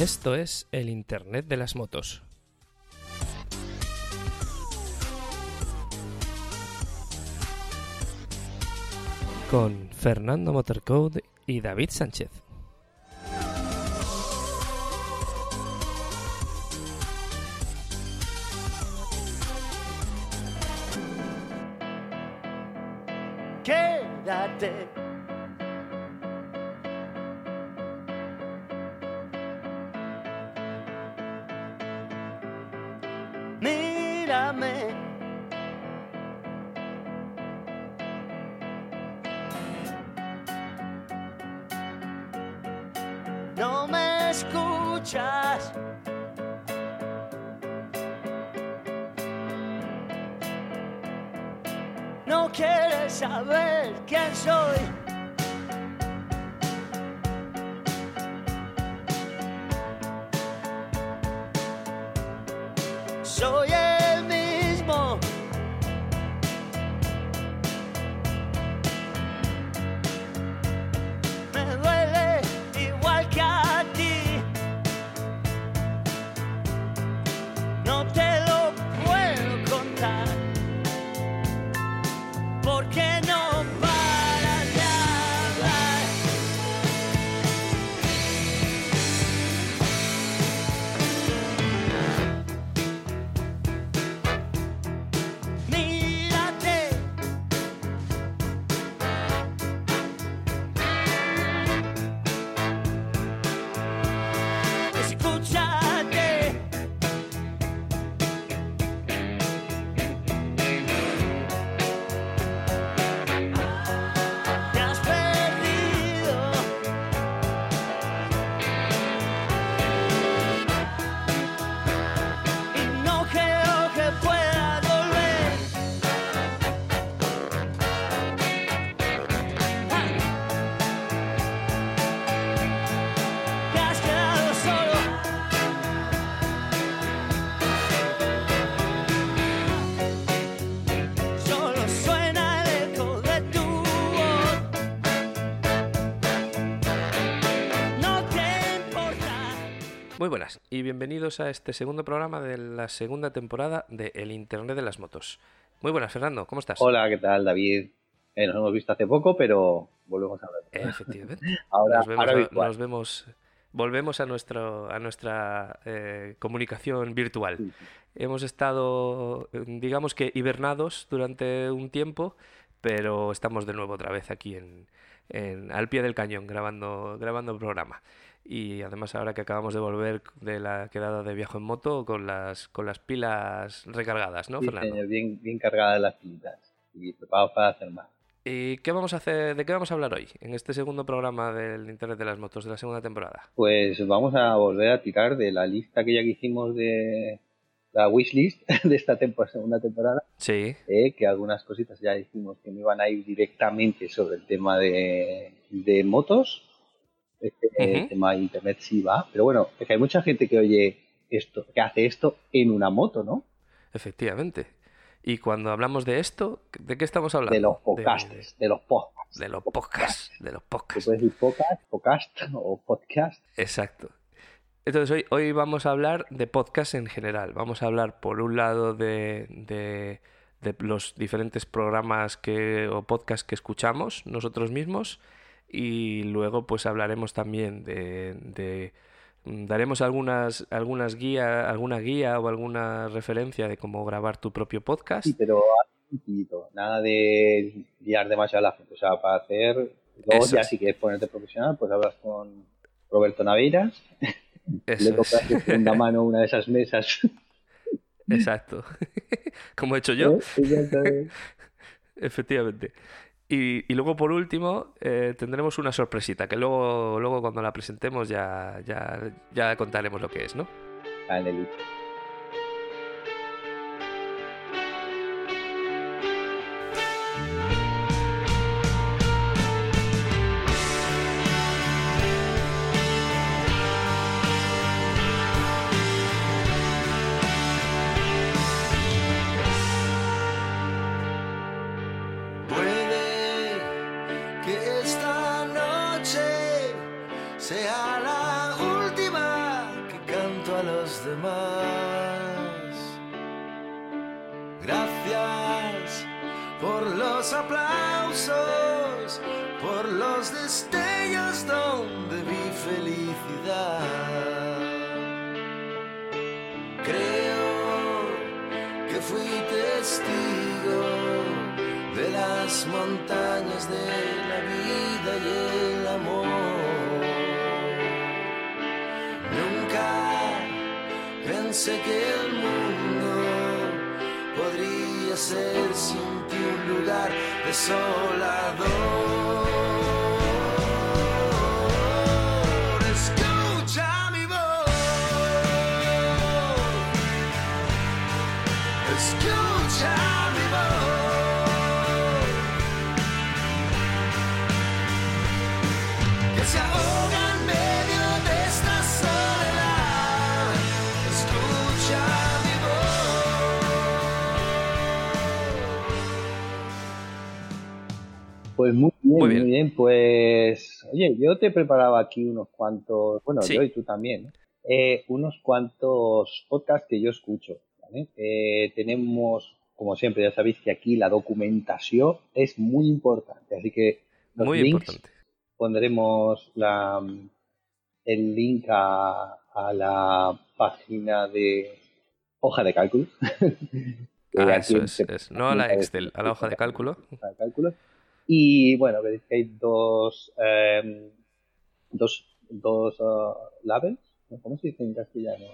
Esto es el Internet de las motos. Con Fernando Motorcode y David Sánchez. Y bienvenidos a este segundo programa de la segunda temporada de El Internet de las motos. Muy buenas, Fernando, ¿cómo estás? Hola, ¿qué tal, David? Eh, nos hemos visto hace poco, pero volvemos a hablar. Efectivamente. Ahora, nos, vemos, ahora a- virtual. nos vemos, volvemos a nuestro, a nuestra eh, comunicación virtual. Sí, Hemos estado, digamos que hibernados durante un tiempo, pero estamos de nuevo otra vez aquí en, en- al pie del cañón grabando, grabando el programa. Y además ahora que acabamos de volver de la quedada de viaje en moto con las, con las pilas recargadas, ¿no, Sí, Fernando? señor, bien, bien cargadas las pilitas y preparados para hacer más. ¿Y qué vamos a hacer, de qué vamos a hablar hoy en este segundo programa del Internet de las motos de la segunda temporada? Pues vamos a volver a tirar de la lista que ya que hicimos de la wishlist de esta tempo- segunda temporada, Sí, eh, que algunas cositas ya dijimos que no iban a ir directamente sobre el tema de, de motos. Este Ujú. tema de internet sí va, pero bueno, es que hay mucha gente que oye esto, que hace esto en una moto, ¿no? efectivamente. Y cuando hablamos de esto, ¿de qué estamos hablando? De los De- podcasts, de los podcasts. De los podcasts, de los podcasts. puede decir podcast, podcast o podcast. Exacto. Entonces hoy, hoy vamos a hablar de podcast en general. Vamos a hablar por un lado de, de- de los diferentes programas que, o podcasts que escuchamos nosotros mismos y luego pues hablaremos también de, de- mm, daremos algunas, algunas guía, alguna guía o alguna referencia de cómo grabar tu propio podcast. Sí, pero nada de guiar demasiado a la gente. O sea, para hacer, Eso ya es. si quieres ponerte profesional, pues hablas con Roberto Naveiras, Eso le es. compras de segunda mano una de esas mesas. Exacto. Como he hecho yo. Efectivamente. Y, y luego, por último, eh, tendremos una sorpresita, que luego, luego cuando la presentemos ya, ya, ya contaremos lo que es, ¿no? Ah, oye, yo te preparaba aquí unos cuantos, bueno, Sí. yo y tú también. Eh, unos cuantos podcasts que yo escucho, ¿vale? Eh, tenemos, como siempre, ya sabéis que aquí la documentación es muy importante, así que los Muy links importante. pondremos la, el link a, a la página de hoja de cálculo. Ah, eso es. No a la Excel, a la hoja de cálculo. hoja de cálculo. Y bueno, veréis que hay dos, em, dos, dos ah, labels. ¿cómo se dice en castellano?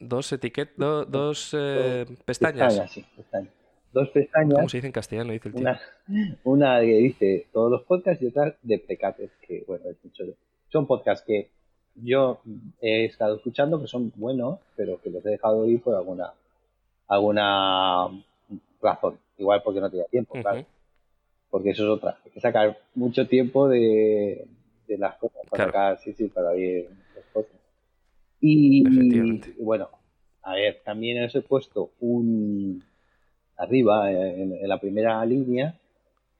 Dos etiquetas, dos eh, pestañas. sí, pestañas. Dos pestañas, ¿Cómo se dice en castellano? Dice el tío. una, una que dice todos los podcasts y otra de Precates, que bueno, es mucho son podcasts que yo he estado escuchando que son buenos, pero que los he dejado ir por alguna alguna razón. Igual porque no tenía tiempo, claro. Porque eso es otra. Hay que sacar mucho tiempo de, de las cosas para Claro. sacar, sí, sí, para ir las cosas. Y, bueno, a ver, también os he puesto un arriba, en, en la primera línea,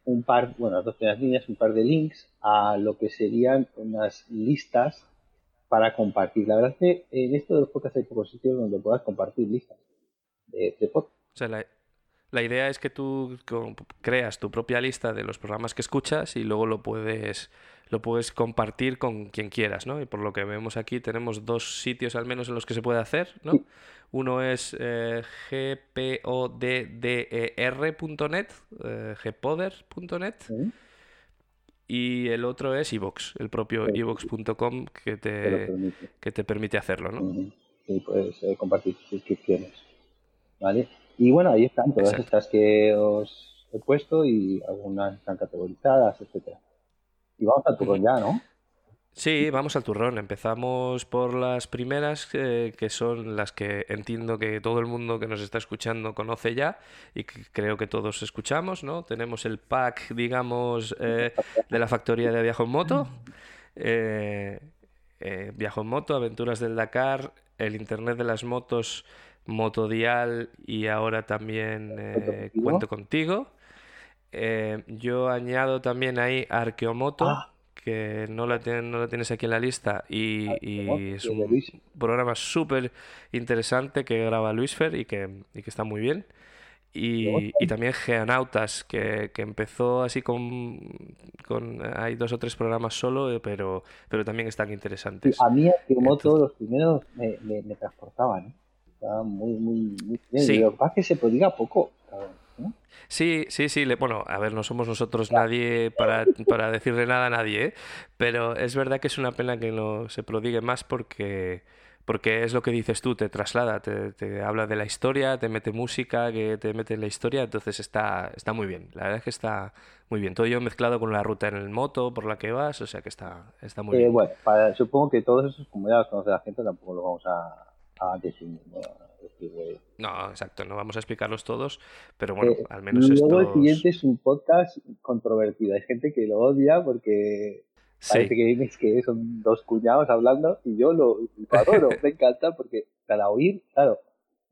un par, bueno, las dos primeras líneas, un par de links a lo que serían unas listas para compartir. La verdad es que en esto de los podcasts hay pocos sitios donde puedas compartir listas de, de podcasts. O sea, la, la idea es que tú creas tu propia lista de los programas que escuchas y luego lo puedes, lo puedes compartir con quien quieras, ¿no? Y por lo que vemos aquí tenemos dos sitios al menos en los que se puede hacer, ¿no? Uno es eh, gpodder.net, eh, gpoder.net, y el otro es iVoox, el propio Sí. iVoox.com que Te que te permite hacerlo, ¿no? Sí, puedes eh, compartir suscripciones. ¿Vale? Y bueno, ahí están todas Exacto. estas que os he puesto y algunas están categorizadas, etcétera. Y vamos al turrón ya, ¿no? Sí, vamos al turrón. Empezamos por las primeras, eh, que son las que entiendo que todo el mundo que nos está escuchando conoce ya y que creo que todos escuchamos, ¿no? Tenemos el pack, digamos, eh, de la factoría de Viajo en Moto, eh, eh, Viajo en Moto, Aventuras del Dakar, el Internet de las Motos, Motodial y ahora también eh, contigo. Cuento Contigo. Eh, yo añado también ahí Arqueomoto, Ah. que no la, tien- no la tienes aquí en la lista y, y Arqueomoto, es un programa súper interesante que graba Luis Fer y que, y que está muy bien. Y, Arqueomoto. y también Geonautas, que, que empezó así con, con... Hay dos o tres programas solo, eh, pero, pero también están interesantes. a mí Entonces- los primeros me, me, me transportaban. Muy, muy, muy bien. Sí. Lo que pasa es que se prodiga poco. Sí, sí, sí. le- bueno, a ver, no somos nosotros nadie para, para decirle nada a nadie, ¿eh? Pero es verdad que es una pena que no se prodigue más porque, porque es lo que dices tú, te traslada, te, te habla de la historia, te mete música, que te mete en la historia, entonces está, está muy bien. La verdad es que está muy bien. Todo ello mezclado con la ruta en el moto por la que vas, o sea que está, está muy Eh, bien. bueno, para, supongo que todos esos, como ya los conoce la gente, tampoco los vamos a, a definir. ¿no? Exacto, no vamos a explicarlos todos, pero bueno, Eh, al menos Luego el siguiente es un podcast controvertido. Hay gente que lo odia porque parece Sí, que, que son dos cuñados hablando y yo lo, lo adoro, me encanta porque para oír, claro,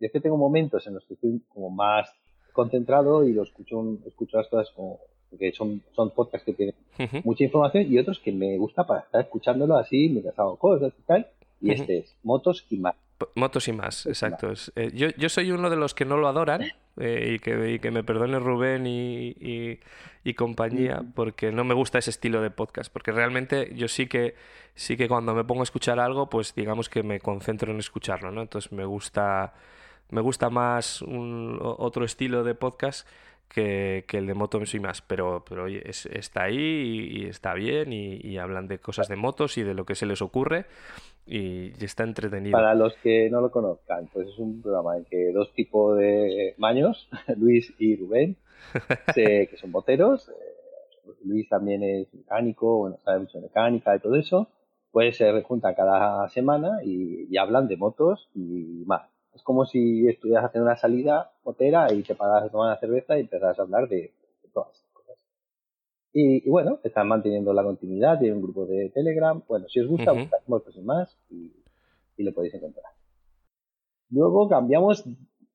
yo es que tengo momentos en los que estoy como más concentrado y lo escucho, escucho las cosas como porque son, son podcasts que tienen mucha información y otros que me gusta para estar escuchándolo así mientras hago cosas y tal. Y este es motos y más. Motos y más, Motos y exacto. Eh, yo, yo soy uno de los que no lo adoran, eh, y, que, y que me perdone Rubén y, y- y compañía, porque no me gusta ese estilo de podcast, porque realmente yo sí que, sí que cuando me pongo a escuchar algo, pues digamos que me concentro en escucharlo, ¿no? Entonces me gusta, me gusta más un, otro estilo de podcast que, que el de moto en sí más, pero, pero es- está ahí y, y está bien y, y hablan de cosas de motos y de lo que se les ocurre y, está entretenido. Para los que no lo conozcan, pues es un programa en que dos tipos de maños, Luis y Rubén, se- que son moteros, eh, Luis también es mecánico, bueno, sabe mucho de mecánica y todo eso, pues se juntan cada semana y, y hablan de motos y más. Es como si estuvieras haciendo una salida motera y te paras a tomar una cerveza y empezás a hablar de, de todas. Y, y bueno, están manteniendo la continuidad, tienen un grupo de Telegram. Bueno, si os gusta, buscad Motos y más y, y lo podéis encontrar. Luego cambiamos,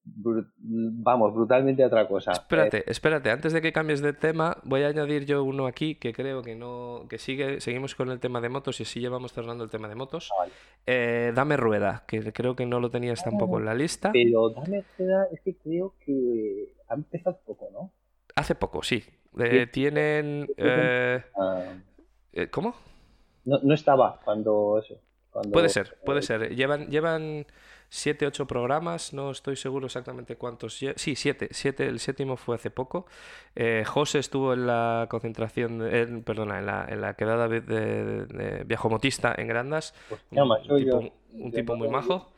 vamos, brutalmente a otra cosa. Espérate, espérate, antes de que cambies de tema, voy a añadir yo uno aquí que creo que no, que sigue, seguimos con el tema de motos y así llevamos cerrando el tema de motos. Ah, vale. Eh, Dame rueda, que creo que no lo tenías tampoco en la lista. Pero dame espera, es que creo que ha empezado poco, ¿no? Hace poco, sí. Eh, tienen, eh, Ah, eh, ¿cómo? no, no estaba cuando eso. Cuando, Puede ser, puede ser. Llevan, llevan siete, ocho programas, no estoy seguro exactamente cuántos. Sí, siete, siete, el séptimo fue hace poco. Eh, José estuvo en la concentración, en- perdona, en la, en la quedada de, de- de viajomotista en Grandas. Hostia, Un, macho, un tipo, yo- un yo tipo no muy majo.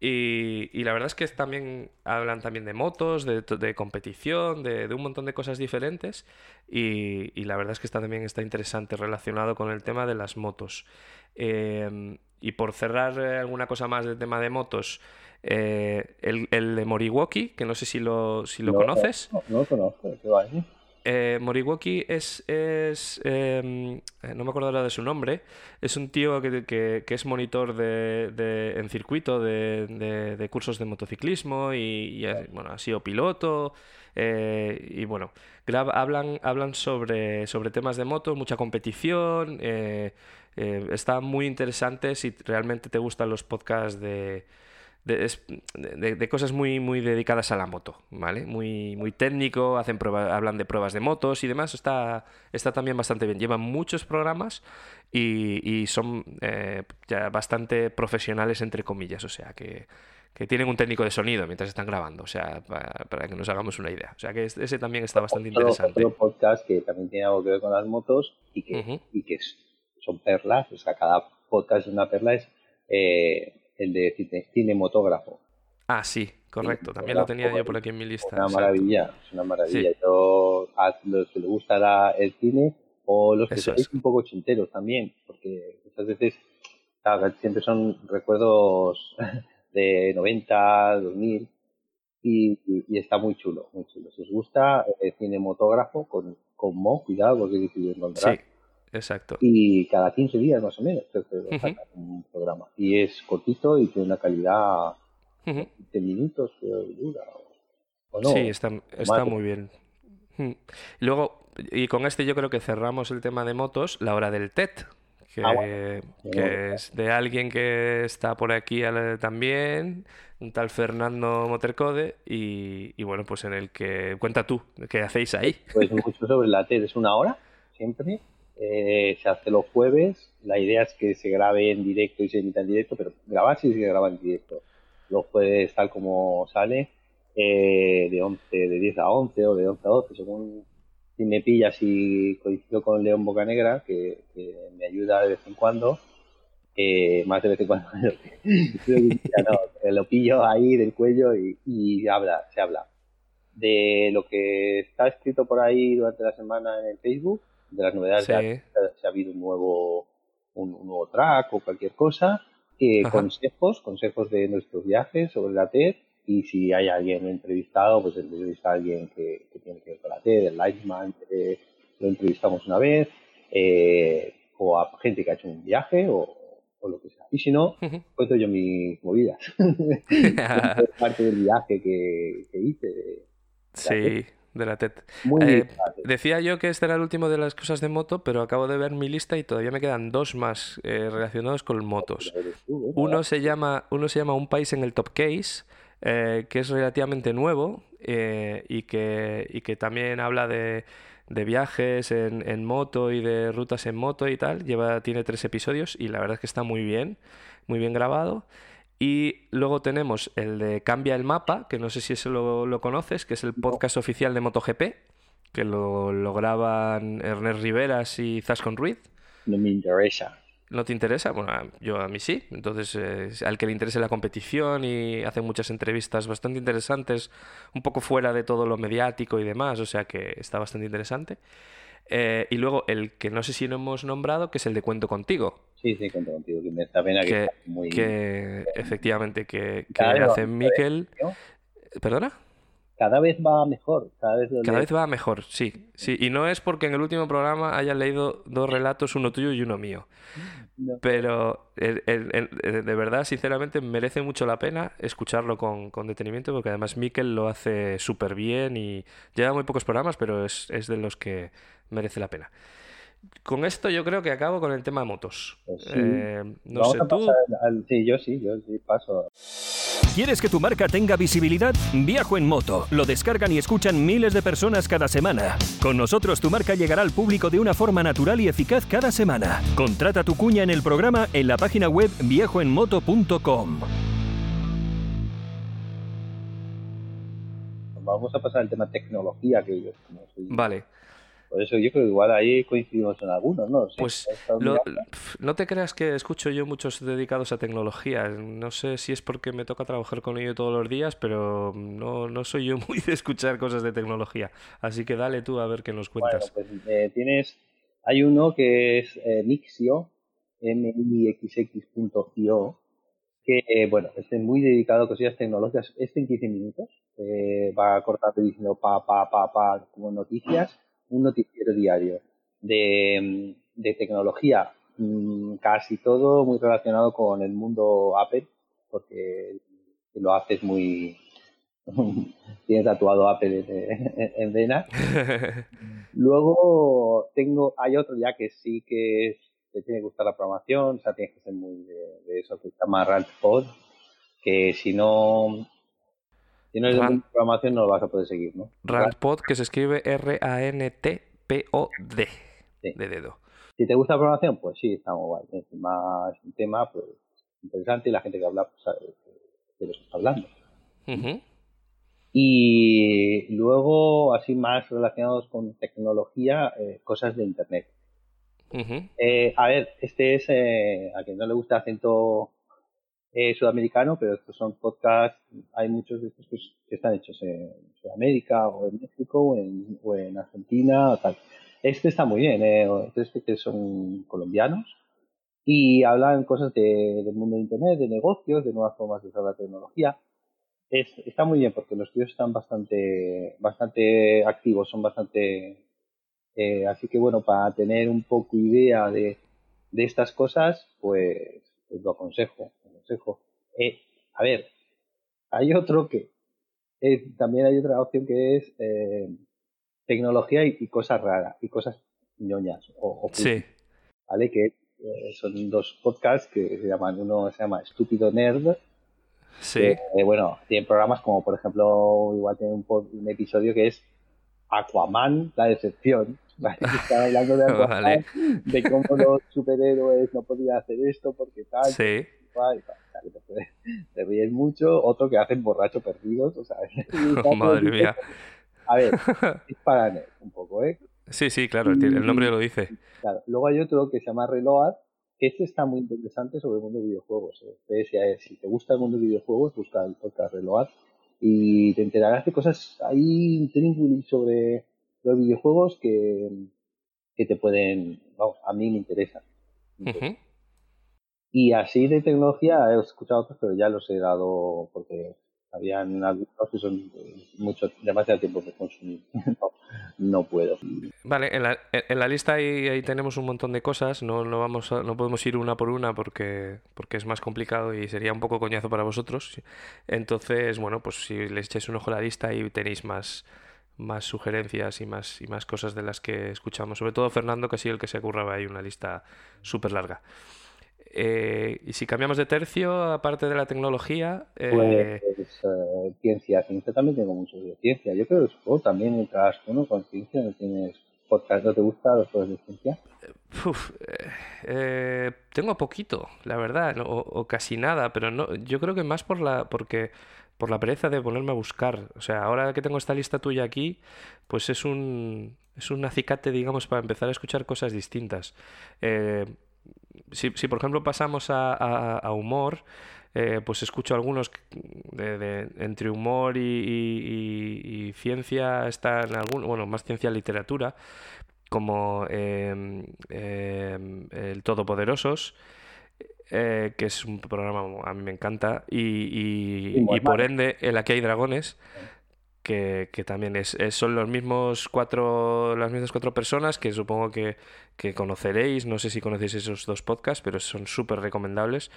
Y, y la verdad es que también hablan también de motos, de, de competición, de, de un montón de cosas diferentes. Y, y la verdad es que está, también está interesante relacionado con el tema de las motos. Em, y por cerrar eh, alguna cosa más del tema de motos, eh, el, el de Moriwaki, que no sé si lo, si lo No, conoces. No, no lo conozco, ¿qué va ahí? Eh, Moriwaki es, es em, eh, no me acuerdo ahora de su nombre, es un tío que, que- es monitor de, de- en circuito de, de- cursos de motociclismo y, ha- bueno, ha sido piloto eh, y bueno, hablan, hablan sobre, sobre temas de moto, mucha competición, está muy interesante si realmente te gustan los podcasts de, de, de- de cosas muy, muy dedicadas a la moto, ¿vale? Muy, muy técnico, hacen prueba- hablan de pruebas de motos y demás, está, está también bastante bien. Llevan muchos programas y, y son eh, ya bastante profesionales, entre comillas, o sea, que, que tienen un técnico de sonido mientras están grabando, o sea, para, para que nos hagamos una idea. O sea, que es- ese también está bastante Otro, interesante. otro podcast que también tiene algo que ver con las motos y que, y que son perlas, o sea, cada podcast es una perla, es eh, el de cine- cinematógrafo. Ah, sí, correcto, también lo tenía yo por aquí en mi lista. Una exacto. maravilla, es una maravilla. Sí. Yo, a los que les gusta la- el cine o los que Eso sois es. un poco chinteros también, porque muchas veces claro, siempre son recuerdos de 90, 2000 y, y- y está muy chulo, muy chulo. Si os gusta el cinemotógrafo con, con Mo, cuidado porque es difícil encontrar. Sí, exacto. Y cada 15 días más o menos creo que lo Ujú. sacan un programa. Y es cortito y tiene una calidad Ujú. de minutos creo dura. O, o no. Sí, está, muy bien. Luego, y con este yo creo que cerramos el tema de motos, la hora del TED, que, Ah, bueno. que Bueno. es de alguien que está por aquí al- también, un tal Fernando Motercode, y, y bueno, pues en el que cuenta tú, ¿qué hacéis ahí? Pues mucho sobre la TED, es una hora, siempre. Eh, se hace los jueves. La idea es que se grabe en directo y se emita en directo, pero grabar sí se graba en directo. Los jueves tal como sale, eh, de 11, de 10 a 11 o de 11 a 12, según si me pillas y coincido con León Bocanegra, que, me ayuda de vez en cuando. eh, más de vez en cuando eh, lo pillo ahí del cuello y, y habla, se habla de lo que está escrito por ahí durante la semana en el Facebook, de las novedades Sí. de si ha habido un nuevo, un, un nuevo track o cualquier cosa, eh, consejos, consejos de nuestros viajes sobre la TED y si hay alguien entrevistado, pues entrevista a alguien que, que tiene que ver con la TED, el Lightman, eh, lo entrevistamos una vez, eh, o a gente que ha hecho un viaje o, o lo que sea. Y si no, cuento yo mis movidas. parte del viaje que, que hice. de- Sí, de la TED. Muy Eh. Decía yo que este era el último de las cosas de moto, pero acabo de ver mi lista y todavía me quedan dos más eh, relacionados con motos. Uno se llama, uno se llama Un país en el top case, eh, que es relativamente nuevo y, que, y que también habla de, de viajes en, en moto y de rutas en moto y tal. Lleva, tiene tres episodios y la verdad es que está muy bien, muy bien grabado. Y luego tenemos el de Cambia el Mapa, que no sé si eso lo, lo conoces, que es el podcast oficial de MotoGP, que lo, lo graban Ernest Riveras y Zascon Ruiz. No me interesa. ¿No te interesa? Bueno, a- yo a mí sí. Entonces, eh, al que le interese la competición y hacen muchas entrevistas bastante interesantes, un poco fuera de todo lo mediático y demás, o sea que está bastante interesante. Eh, y luego el que no sé si no hemos nombrado, que es el de Cuento Contigo, Sí, sí, cuento contigo, que me da pena que, que, está muy... que efectivamente que, que hace Miquel... ¿Perdona? Cada vez va mejor, cada vez lo Cada vez va mejor, sí, sí. Y no es porque en el último programa hayan leído dos relatos, uno tuyo y uno mío. No. Pero el- el- el- el- de verdad, sinceramente, merece mucho la pena escucharlo con, con detenimiento, porque además Mikel lo hace súper bien y lleva muy pocos programas, pero es, es de los que merece la pena. Con esto yo creo que acabo con el tema motos. Pues sí. Eh, no Vamos sé, a tú... pasar al- Sí, yo sí, yo sí paso. ¿Quieres que tu marca tenga visibilidad? Viajo en moto. Lo descargan y escuchan miles de personas cada semana. Con nosotros tu marca llegará al público de una forma natural y eficaz cada semana. Contrata tu cuña en el programa en la página web viajoenmoto.com. Vamos a pasar al tema tecnología, que yo soy- Vale. Por eso yo creo que igual ahí coincidimos en algunos, ¿no? Sí, Pues lo- no te creas que escucho yo muchos dedicados a tecnología. No sé si es porque me toca trabajar con ello todos los días, pero no, no soy yo muy de escuchar cosas de tecnología. Así que dale tú a ver qué nos Bueno, cuentas. pues eh, tienes, hay uno que es eh, Mixio, mixx.io, que, eh, bueno, este es muy dedicado a cosillas tecnológicas. Este en 15 minutos eh, va cortando y diciendo pa, pa, pa, pa, como noticias, un noticiero diario de, de tecnología, mm, casi todo muy relacionado con el mundo Apple, porque lo haces muy... Tiene tatuado Apple en, en, en vena. Luego tengo, hay otro ya que sí que es- te tiene que gustar la programación, o sea, tienes que ser muy de, de eso que se llama Rantpod, que si no, si no es de Rant- mundo de programación no lo vas a poder seguir, ¿no? Rantpod, que se escribe R-A-N-T-P-O-D. Sí. De dedo. Si te gusta la programación, pues sí, está muy guay. Encima es un tema pues, interesante y la gente que habla pues, sabe de lo que está hablando. Y luego, así más relacionados con tecnología, eh, cosas de Internet. Eh, a ver, este es, eh, a quien no le gusta el acento eh, sudamericano, pero estos son podcasts, hay muchos de estos que, están hechos en Sudamérica o en México o en, Argentina o tal. Este está muy bien, eh, este que son colombianos y hablan cosas de- del mundo de Internet, de negocios, de nuevas formas de usar la tecnología. Es- está muy bien porque los tíos están bastante, bastante activos, son bastante eh, así que bueno, para tener un poco idea de, de estas cosas, pues, pues lo aconsejo. Eh, a ver, hay otro que también hay otra opción que es eh, tecnología y, y cosas raras y cosas ñoñas o, o Sí. ¿vale? Que eh, son dos podcasts que se llaman, uno se llama Estúpido Nerd, Sí. que, bueno, tienen programas como por ejemplo, igual tiene un, episodio que es Aquaman, la decepción, ¿vale? Que Están hablando de Aquaman, Vale. de cómo los superhéroes no podían hacer esto porque tal, Sí. Y te, te ríes mucho, otro que hacen borracho perdidos, o sea, Madre mía. A ver, es para un poco, ¿eh? Sí, sí, claro, el el nombre lo dice. Claro. Luego hay otro que se llama Reload, que este está muy interesante sobre el mundo de videojuegos. ¿eh? Si, te gusta el mundo de videojuegos, busca el podcast Reload y te enterarás de cosas ahí intríngulis sobre los videojuegos que, que te pueden, vamos, a mí me interesan. Ujú. Y así de tecnología he escuchado otros, pero ya los he dado porque habían algunos que son mucho, demasiado tiempo que consumir. no, puedo. Vale, en la, en la lista ahí, ahí tenemos un montón de cosas. No, no, vamos a- no podemos ir una por una porque, porque es más complicado y sería un poco coñazo para vosotros. Entonces, bueno, pues si les echáis un ojo a la lista ahí tenéis más, más sugerencias y más, y más cosas de las que escuchamos. Sobre todo Fernando, que ha sido el que se curraba ahí una lista súper larga. Eh, y si cambiamos de tercio, aparte de la tecnología, eh, Pues eh, ciencia, ciencia también tengo mucho de ciencia. Yo creo que supongo también entras tú, ¿no? Con ciencia, no tienes podcast, ¿no te gusta los juegos de ciencia? uf, tengo poquito, la verdad, no- o, o casi nada, pero no, yo creo que más por la, porque, por la pereza de ponerme a buscar. O sea, ahora que tengo esta lista tuya aquí, pues es un, es un acicate, digamos, para empezar a escuchar cosas distintas. Eh, si, si, por ejemplo pasamos a, a- a humor, eh, pues escucho algunos de, de- entre humor y, y- y- y ciencia están algún, bueno, más ciencia literatura, como em, em, El Todopoderosos, eh, que es un programa a mí me encanta, y, por ende el Aquí hay dragones. Que, que también es, es- son los mismos cuatro, las mismas cuatro personas que supongo que, que conoceréis. No sé si conocéis esos dos podcasts, pero son súper recomendables.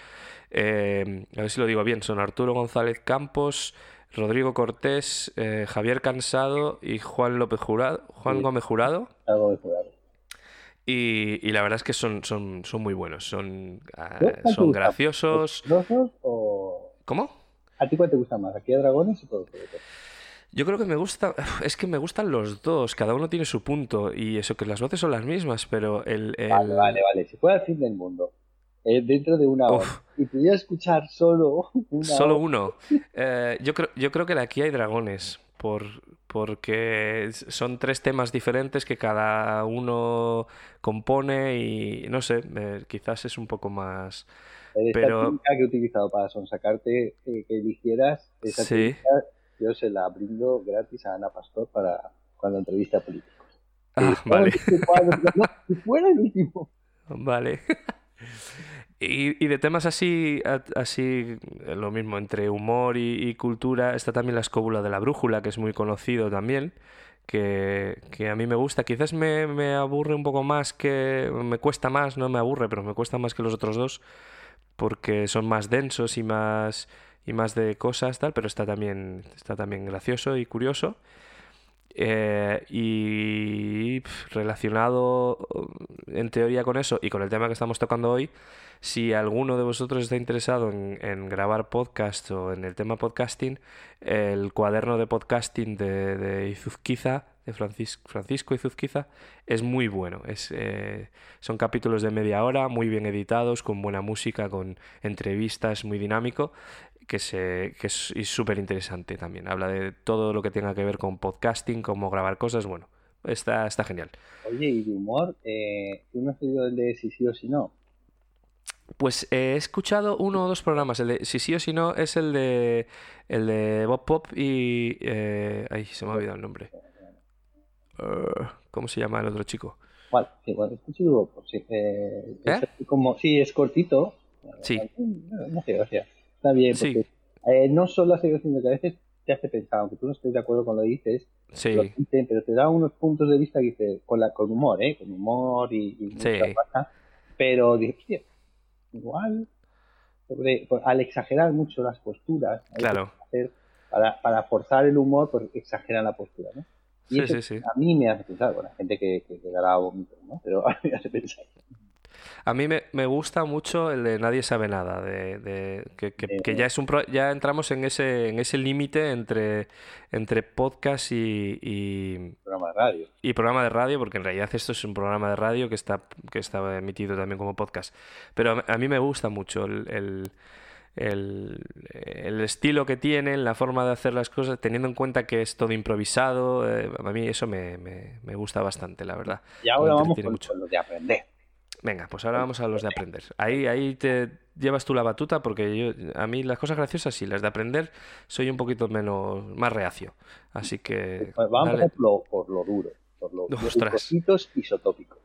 Eh, a ver si lo digo bien. Son Arturo González Campos, Rodrigo Cortés, eh, Javier Cansado y Juan López Jurado, Juan Sí. Gómez Jurado. Y, y la verdad es que son, son, son muy buenos. Son, ah, ¿Cuál te son graciosos. ¿Los dos o...? ¿Cómo? ¿A ti cuál te gusta más? ¿Aquí a dragones o todo? Yo creo que me gusta, es que me gustan los dos, cada uno tiene su punto y eso que las voces son las mismas, pero el, el- Vale, vale, vale. Si fuera el fin del mundo, eh, dentro de una hora, Uf. y pudiera escuchar solo una solo hora, uno. Eh, yo creo, yo creo que de aquí hay dragones, por, porque son tres temas diferentes que cada uno compone y no sé, eh, quizás es un poco más... esta pero- técnica que he utilizado para sonsacarte eh, que eligieras, esa Sí. técnica yo se la brindo gratis a Ana Pastor para cuando entrevista a políticos. Ah, vale. no, si fuera- el último. Vale. Y, y de temas así, así, lo mismo, entre humor y, y cultura, está también La escóbula de la brújula, que es muy conocido también, que, que a mí me gusta. Quizás me, me aburre un poco más que, me cuesta más, no me aburre, pero me cuesta más que los otros dos, porque son más densos y más, y más de cosas, tal, pero está también, está también gracioso y curioso. Eh, y relacionado uh, en teoría con eso y con el tema que estamos tocando hoy, si alguno de vosotros está interesado en, en grabar podcast o en el tema podcasting, el cuaderno de podcasting de, de Izuzquiza, de Francis- Francisco Izuzquiza, es muy bueno. Es, eh, son capítulos de media hora, muy bien editados, con buena música, con entrevistas, muy dinámico que, se, que es súper interesante también. Habla de todo lo que tenga que ver con podcasting, cómo grabar cosas. Bueno, está, está genial. Oye, y de humor, eh, ¿tú no has oído el de si sí o si no? Pues eh, he escuchado uno o dos programas. El de si sí o si no es el de el de Bob Pop y eh, ay, se me ha olvidado el nombre. Eh, ¿cómo se llama el otro chico? ¿Cuál? Sí, este chico, pues sí, eh, ¿Eh? es como, sí, es cortito. Sí. No hace gracia. Está bien, Sí. porque eh, no solo hace gracia, sino que a veces te hace pensar, aunque tú no estés de acuerdo con lo que dices, Sí, lo dicen, pero te da unos puntos de vista que dice, con, la, con humor, ¿eh? Con humor y, y Sí. pero dices, igual, sobre- por- al exagerar mucho las posturas, claro. hacer- para, para forzar el humor, pues exageran la postura, ¿no? Y Sí, eso sí, sí. a mí me hace pensar, bueno, hay gente que, que, que dará vómito, ¿no? Pero a mí me hace pensar. A mí me, me gusta mucho el de Nadie sabe nada, de, de- que, que- que ya es un pro- ya entramos en ese en ese límite entre entre podcast y, y, programa de radio. y programa de radio, porque en realidad esto es un programa de radio que está que está emitido también como podcast. Pero a, mí me gusta mucho el, el, el- el estilo que tienen, la forma de hacer las cosas, teniendo en cuenta que es todo improvisado. eh, a mí eso me, me- me gusta bastante, la verdad. Y ahora vamos con, mucho. con lo de aprender. Venga, pues ahora vamos a los de aprender. Ahí, ahí te llevas tú la batuta porque yo, a mí las cosas graciosas sí, las de aprender soy un poquito menos, más reacio. Así que, Pues vamos dale. por lo, por lo duro, por los Ostras. leucocitos isotópicos.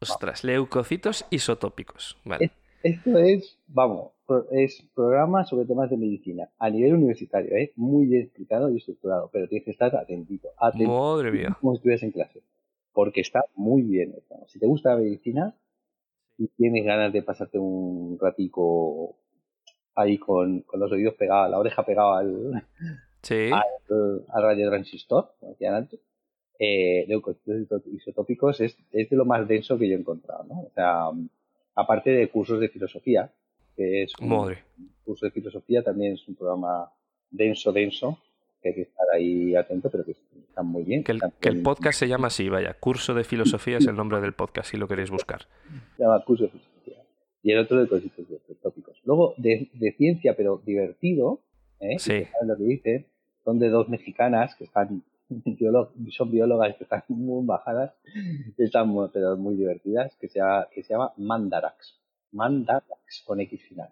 Ostras, leucocitos isotópicos. Vale. Esto es, vamos, es programa sobre temas de medicina a nivel universitario, ¿eh? muy bien explicado y estructurado, pero tienes que estar atentito, atento, Madre mía. como si estuvieras en clase, porque está muy bien. Si te gusta la medicina y tienes ganas de pasarte un ratico ahí con, con los oídos pegados, la oreja pegada al, Sí, al, al radio transistor, como decían antes, eh, leucocitos isotópicos es, es de lo más denso que yo he encontrado, ¿no? O sea, aparte de cursos de filosofía, que es un Madre. curso de filosofía, también es un programa denso, denso, que hay que estar ahí atento, pero que están muy bien. Que el, que podcast se llama así, vaya. Curso de filosofía es el nombre del podcast, si lo queréis buscar. se llama curso de filosofía. Y el otro de cositos de tópicos. Luego, de, de ciencia, pero divertido, ¿eh? Sí. Y que saben lo que dicen, son de dos mexicanas que están, son biólogas que están muy bajadas, están muy, pero muy divertidas, que se llama, que se llama Mandarax. Mandarax, con X final.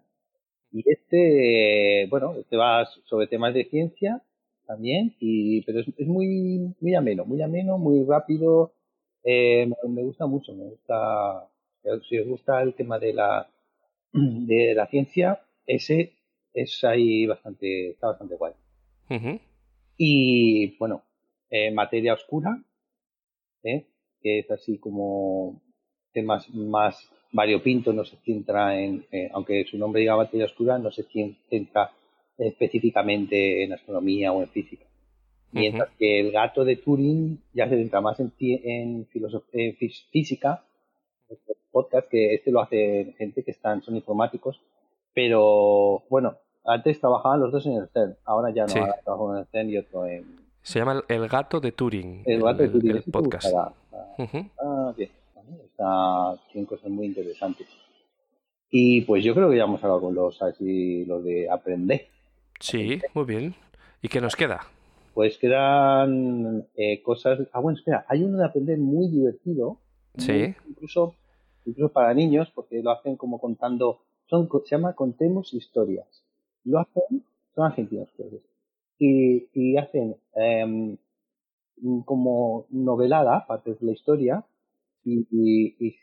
Y este, bueno, este va sobre temas de ciencia también, y, pero es, es muy, muy ameno, muy ameno, muy rápido. Eh, me- gusta mucho, me gusta, si os gusta el tema de la, de la ciencia, ese es ahí bastante, está bastante guay. Y bueno, eh, materia oscura, ¿eh? que es así como temas más variopintos, no se centra en, eh, aunque su nombre diga materia oscura, no se centra específicamente en astronomía o en física. Mientras que el gato de Turing ya se centra más en, en, en física, este podcast que este lo hace gente que están, son informáticos, pero bueno, antes trabajaban los dos en el CERN, ahora ya no, Sí. ahora trabajo en el CERN y otro en Se llama El, gato de Turing. el gato de Turing. el podcast. Ah, Ujú. ah, bien. Está, tienen cosas muy interesantes. Y pues yo creo que ya hemos hablado con los así, los de aprender. Sí, muy bien. ¿Y qué nos queda? Pues quedan eh, cosas. Ah, bueno, espera, hay uno de aprender muy divertido. Sí. muy- incluso, incluso para niños, porque lo hacen como contando. Son, se llama Contemos Historias. Lo hacen, son argentinos, creo que. Y, y hacen em, como novelada, partes de la historia, y, y, y-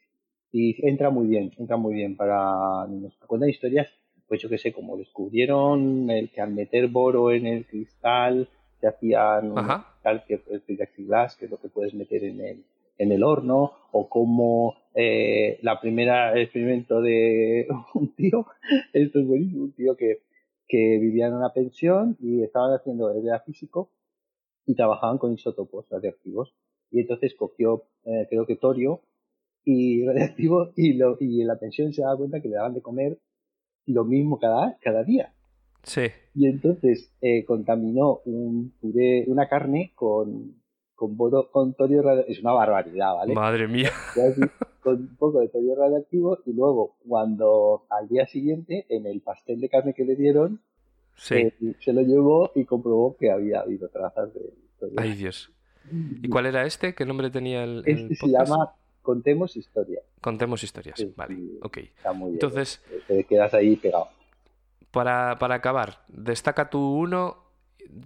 y entra muy bien, entra muy bien para niños. Cuentan historias, pues yo que sé, como descubrieron el que al meter boro en el cristal se hacían un cristal que es plexiglas, que es lo que puedes meter en el, en el horno, o como eh, la primera experimento de un tío, esto es buenísimo, un tío que, que vivía en una pensión y estaban haciendo, él era físico, y trabajaban con isótopos radiactivos. Y entonces cogió, eh, creo que torio y radiactivo, y, lo, y en la pensión se daba cuenta que le daban de comer lo mismo cada, cada día. Sí. Y entonces eh, contaminó un puré, una carne con, con, boro- con torio radioactivo. Es una barbaridad, ¿vale? Madre mía. Con un poco de torio radioactivo y luego cuando al día siguiente en el pastel de carne que le dieron Sí. eh, se lo llevó y comprobó que había habido trazas de torio. Ay, Dios. ¿Y cuál era este? ¿Qué nombre tenía el, el Este se llama Contemos Historia. Contemos historias. Sí, Vale, sí. ok. Está muy bien. Entonces, Te quedas ahí pegado. para, para acabar, destaca tú uno,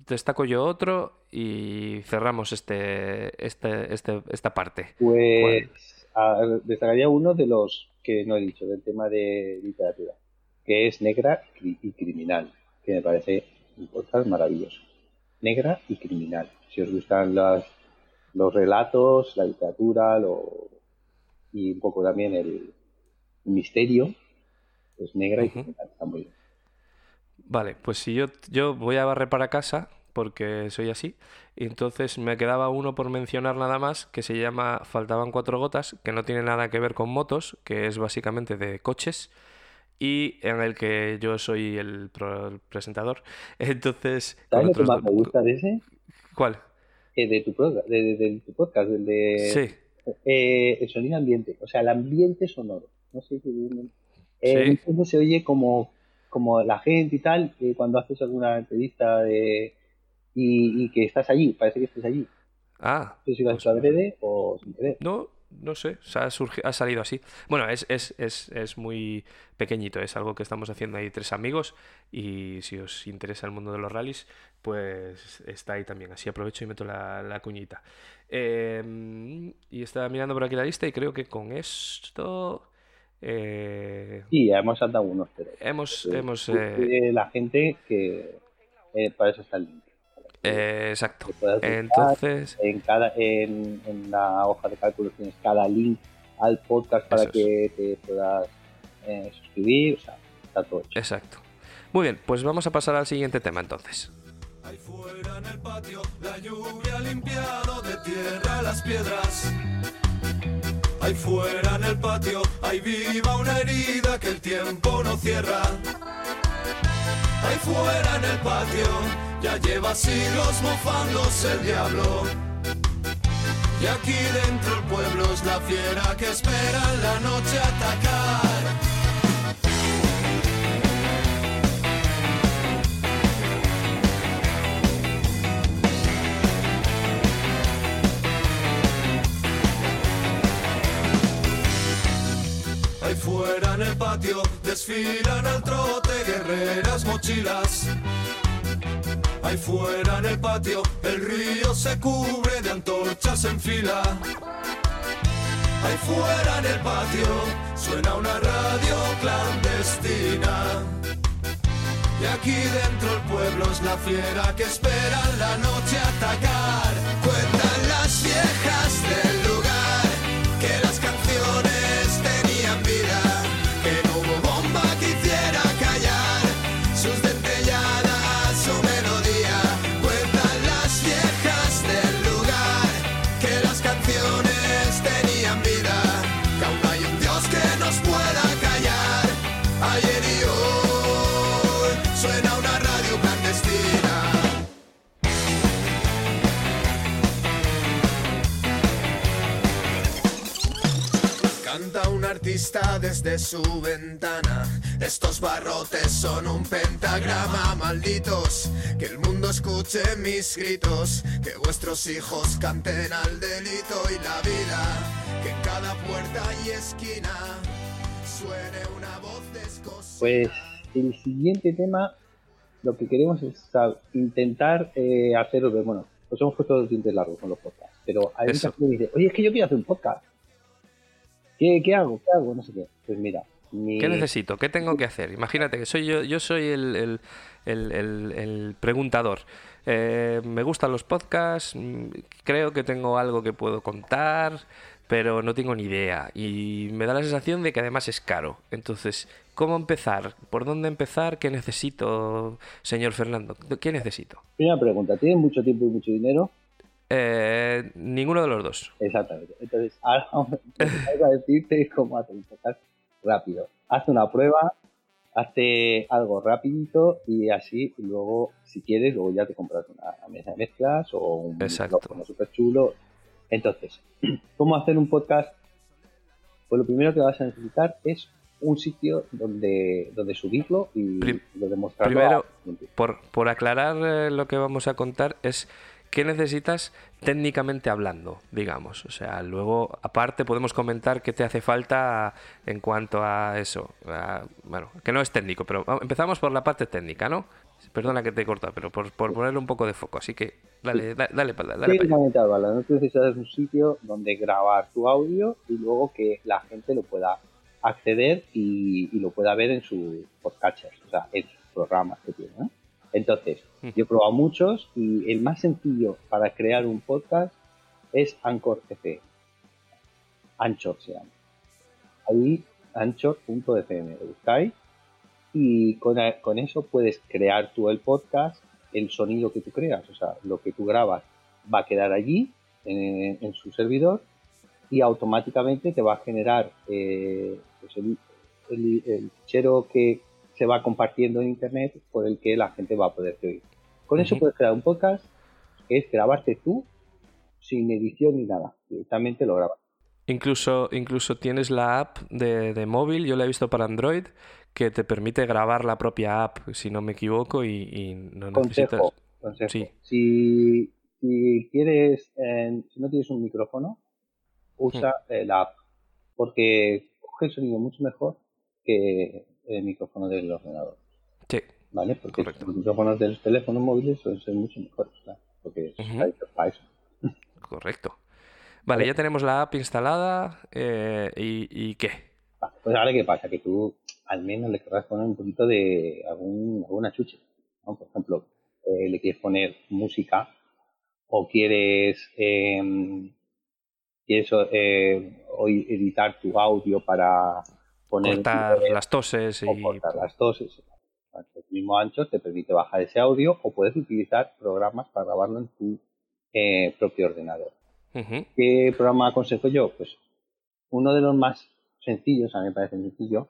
destaco yo otro y cerramos este, este, este, esta parte. Pues a- destacaría uno de los que no he dicho, del tema de literatura, que es Negra y y Criminal, que me parece un podcast maravilloso. Negra y Criminal. Si os gustan las, los relatos, la literatura lo, y un poco también el misterio, pues Negra y está muy bien. Vale, pues si yo, yo voy a barrer para casa, porque soy así, y entonces me quedaba uno por mencionar nada más, que se llama Faltaban cuatro gotas, que no tiene nada que ver con motos, que es básicamente de coches, y en el que yo soy el, pro- el presentador. Entonces, ¿Sabes lo que más me gusta de ese? ¿Cuál? Eh, de, tu de, de- de tu podcast, del de... Sí, Eh, el sonido ambiente, o sea, el ambiente sonoro. No sé si. Eh, Sí. se oye como, como la gente y tal, que cuando haces alguna entrevista de, y, y que estás allí, parece que estés allí. ah, No sé si lo has pues- hecho adrede o sin querer. No, no sé, o sea, ha salido así. Bueno, es, es, es, es muy pequeñito, es algo que estamos haciendo ahí tres amigos y si os interesa el mundo de los rallies, pues está ahí también. Así aprovecho y meto la, la cuñita. Em, y estaba mirando por aquí la lista y creo que con esto eh, Sí, hemos saltado unos, pero hemos, hemos eh, la gente que eh, para eso está el link. eh, exacto. Entonces, en cada en, en la hoja de cálculo tienes cada link al podcast para es. que te puedas eh, suscribir, o sea, está todo hecho. exacto. Muy bien, pues vamos a pasar al siguiente tema entonces. Ahí fuera en el patio, la lluvia ha limpiado de tierra las piedras. Ahí fuera en el patio, ahí viva una herida que el tiempo no cierra. Ahí fuera en el patio, ya lleva siglos mofándose el diablo. Y aquí dentro el pueblo es la fiera que espera en la noche atacar. Ahí fuera en el patio desfilan al trote guerreras mochilas. Ahí fuera en el patio el río se cubre de antorchas en fila. Ahí fuera en el patio suena una radio clandestina. Y aquí dentro el pueblo es la fiera que espera la noche atacar. Artista desde su ventana. Estos barrotes son un pentagrama, malditos. Que el mundo escuche mis gritos. Que vuestros hijos canten al delito y la vida. Que en cada puerta y esquina suene una voz descosida. Pues el siguiente tema, lo que queremos es intentar eh, hacer, bueno, pues hemos puesto los dientes largos con los podcasts, pero hay mucha gente que dice, oye, es que yo quiero hacer un podcast. ¿Qué, qué hago? ¿Qué hago? No sé qué. Pues mira, mi- ¿Qué necesito? ¿Qué tengo que hacer? Imagínate que soy yo, yo soy el, el- el- el- el preguntador. Eh, me gustan los podcasts, mm, creo que tengo algo que puedo contar, pero no tengo ni idea. Y me da la sensación de que además es caro. Entonces, ¿cómo empezar? ¿Por dónde empezar? ¿Qué necesito, señor Fernando? ¿Qué necesito? Primera pregunta, ¿tienes mucho tiempo y mucho dinero? Eh, ninguno de los dos. Exactamente. Entonces, ahora vamos a decirte cómo hacer un podcast rápido. Haz una prueba, hazte algo rapidito y así luego, si quieres, luego ya te compras una mesa de mezclas o un micrófono súper chulo. Entonces, ¿cómo hacer un podcast? Pues lo primero que vas a necesitar es un sitio donde, donde subirlo y Prim- lo demostrarlo. primero- a. Por, por aclarar eh, lo que vamos a contar es qué necesitas técnicamente hablando, digamos. O sea, luego aparte podemos comentar qué te hace falta en cuanto a eso. a- bueno, que no es técnico, pero empezamos por la parte técnica, ¿no? Perdona que te he cortado, pero por, por ponerle un poco de foco. Así que dale, da- dale, para dale, para allá. Técnicamente no necesitas un sitio donde grabar tu audio y luego que la gente lo pueda acceder y, y lo pueda ver en sus podcatchers, o sea, en sus programas que tiene. ¿no? Entonces, yo he probado muchos y el más sencillo para crear un podcast es Anchor FM. Anchor se llama. Ahí, anchor.fm, lo buscáis y con, con eso puedes crear tú el podcast, el sonido que tú creas, o sea, lo que tú grabas va a quedar allí en, en su servidor y automáticamente te va a generar eh, pues el, el- el fichero que se va compartiendo en internet por el que la gente va a poder oír. Con eso puedes crear un podcast que es grabarte tú sin edición ni nada, directamente lo grabas. Incluso, incluso tienes la app de, de móvil, yo la he visto para Android, que te permite grabar la propia app, si no me equivoco, y, y no necesitas... Consejo. Sí. Si, si quieres, eh, si no tienes un micrófono, usa Hmm. eh, la app, porque coge el sonido mucho mejor que el micrófono del ordenador, Sí, ¿vale? Porque Correcto. los micrófonos de los teléfonos móviles suelen ser mucho mejores, claro, porque Ujú. está hecho para eso. correcto. Vale, ya tenemos la app instalada eh, y, ¿y qué? Vale, pues ahora qué pasa, que tú al menos le querrás poner un poquito de algún, alguna chuche, ¿no? Por ejemplo, eh, le quieres poner música o quieres, eh, quieres eh, hoy editar tu audio para poner Cortar las toses y... o cortar las toses. El mismo ancho te permite bajar ese audio o puedes utilizar programas para grabarlo en tu eh, propio ordenador. ¿Qué programa aconsejo yo? Pues uno de los más sencillos, a mí me parece sencillo,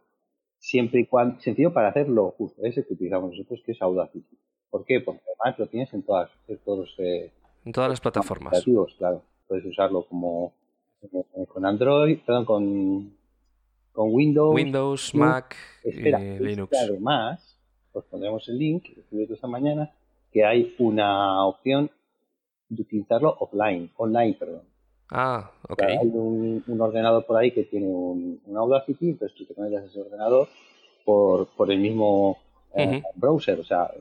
siempre y cuando, sencillo para hacerlo justo, ese que utilizamos nosotros, que es Audacity. ¿Por qué? Porque además lo tienes en todas, en todos, eh, en todas las plataformas. Claro, puedes usarlo como eh, con Android, perdón, con, con Windows, Windows, Mac, y Linux. además, os pondremos el link, que esta mañana, que hay una opción de utilizarlo offline, online, perdón. Ah, ok. hay un, ordenador por ahí que tiene un, Audacity, entonces tú te conectas a ese ordenador por, por el mismo eh, browser, o sea,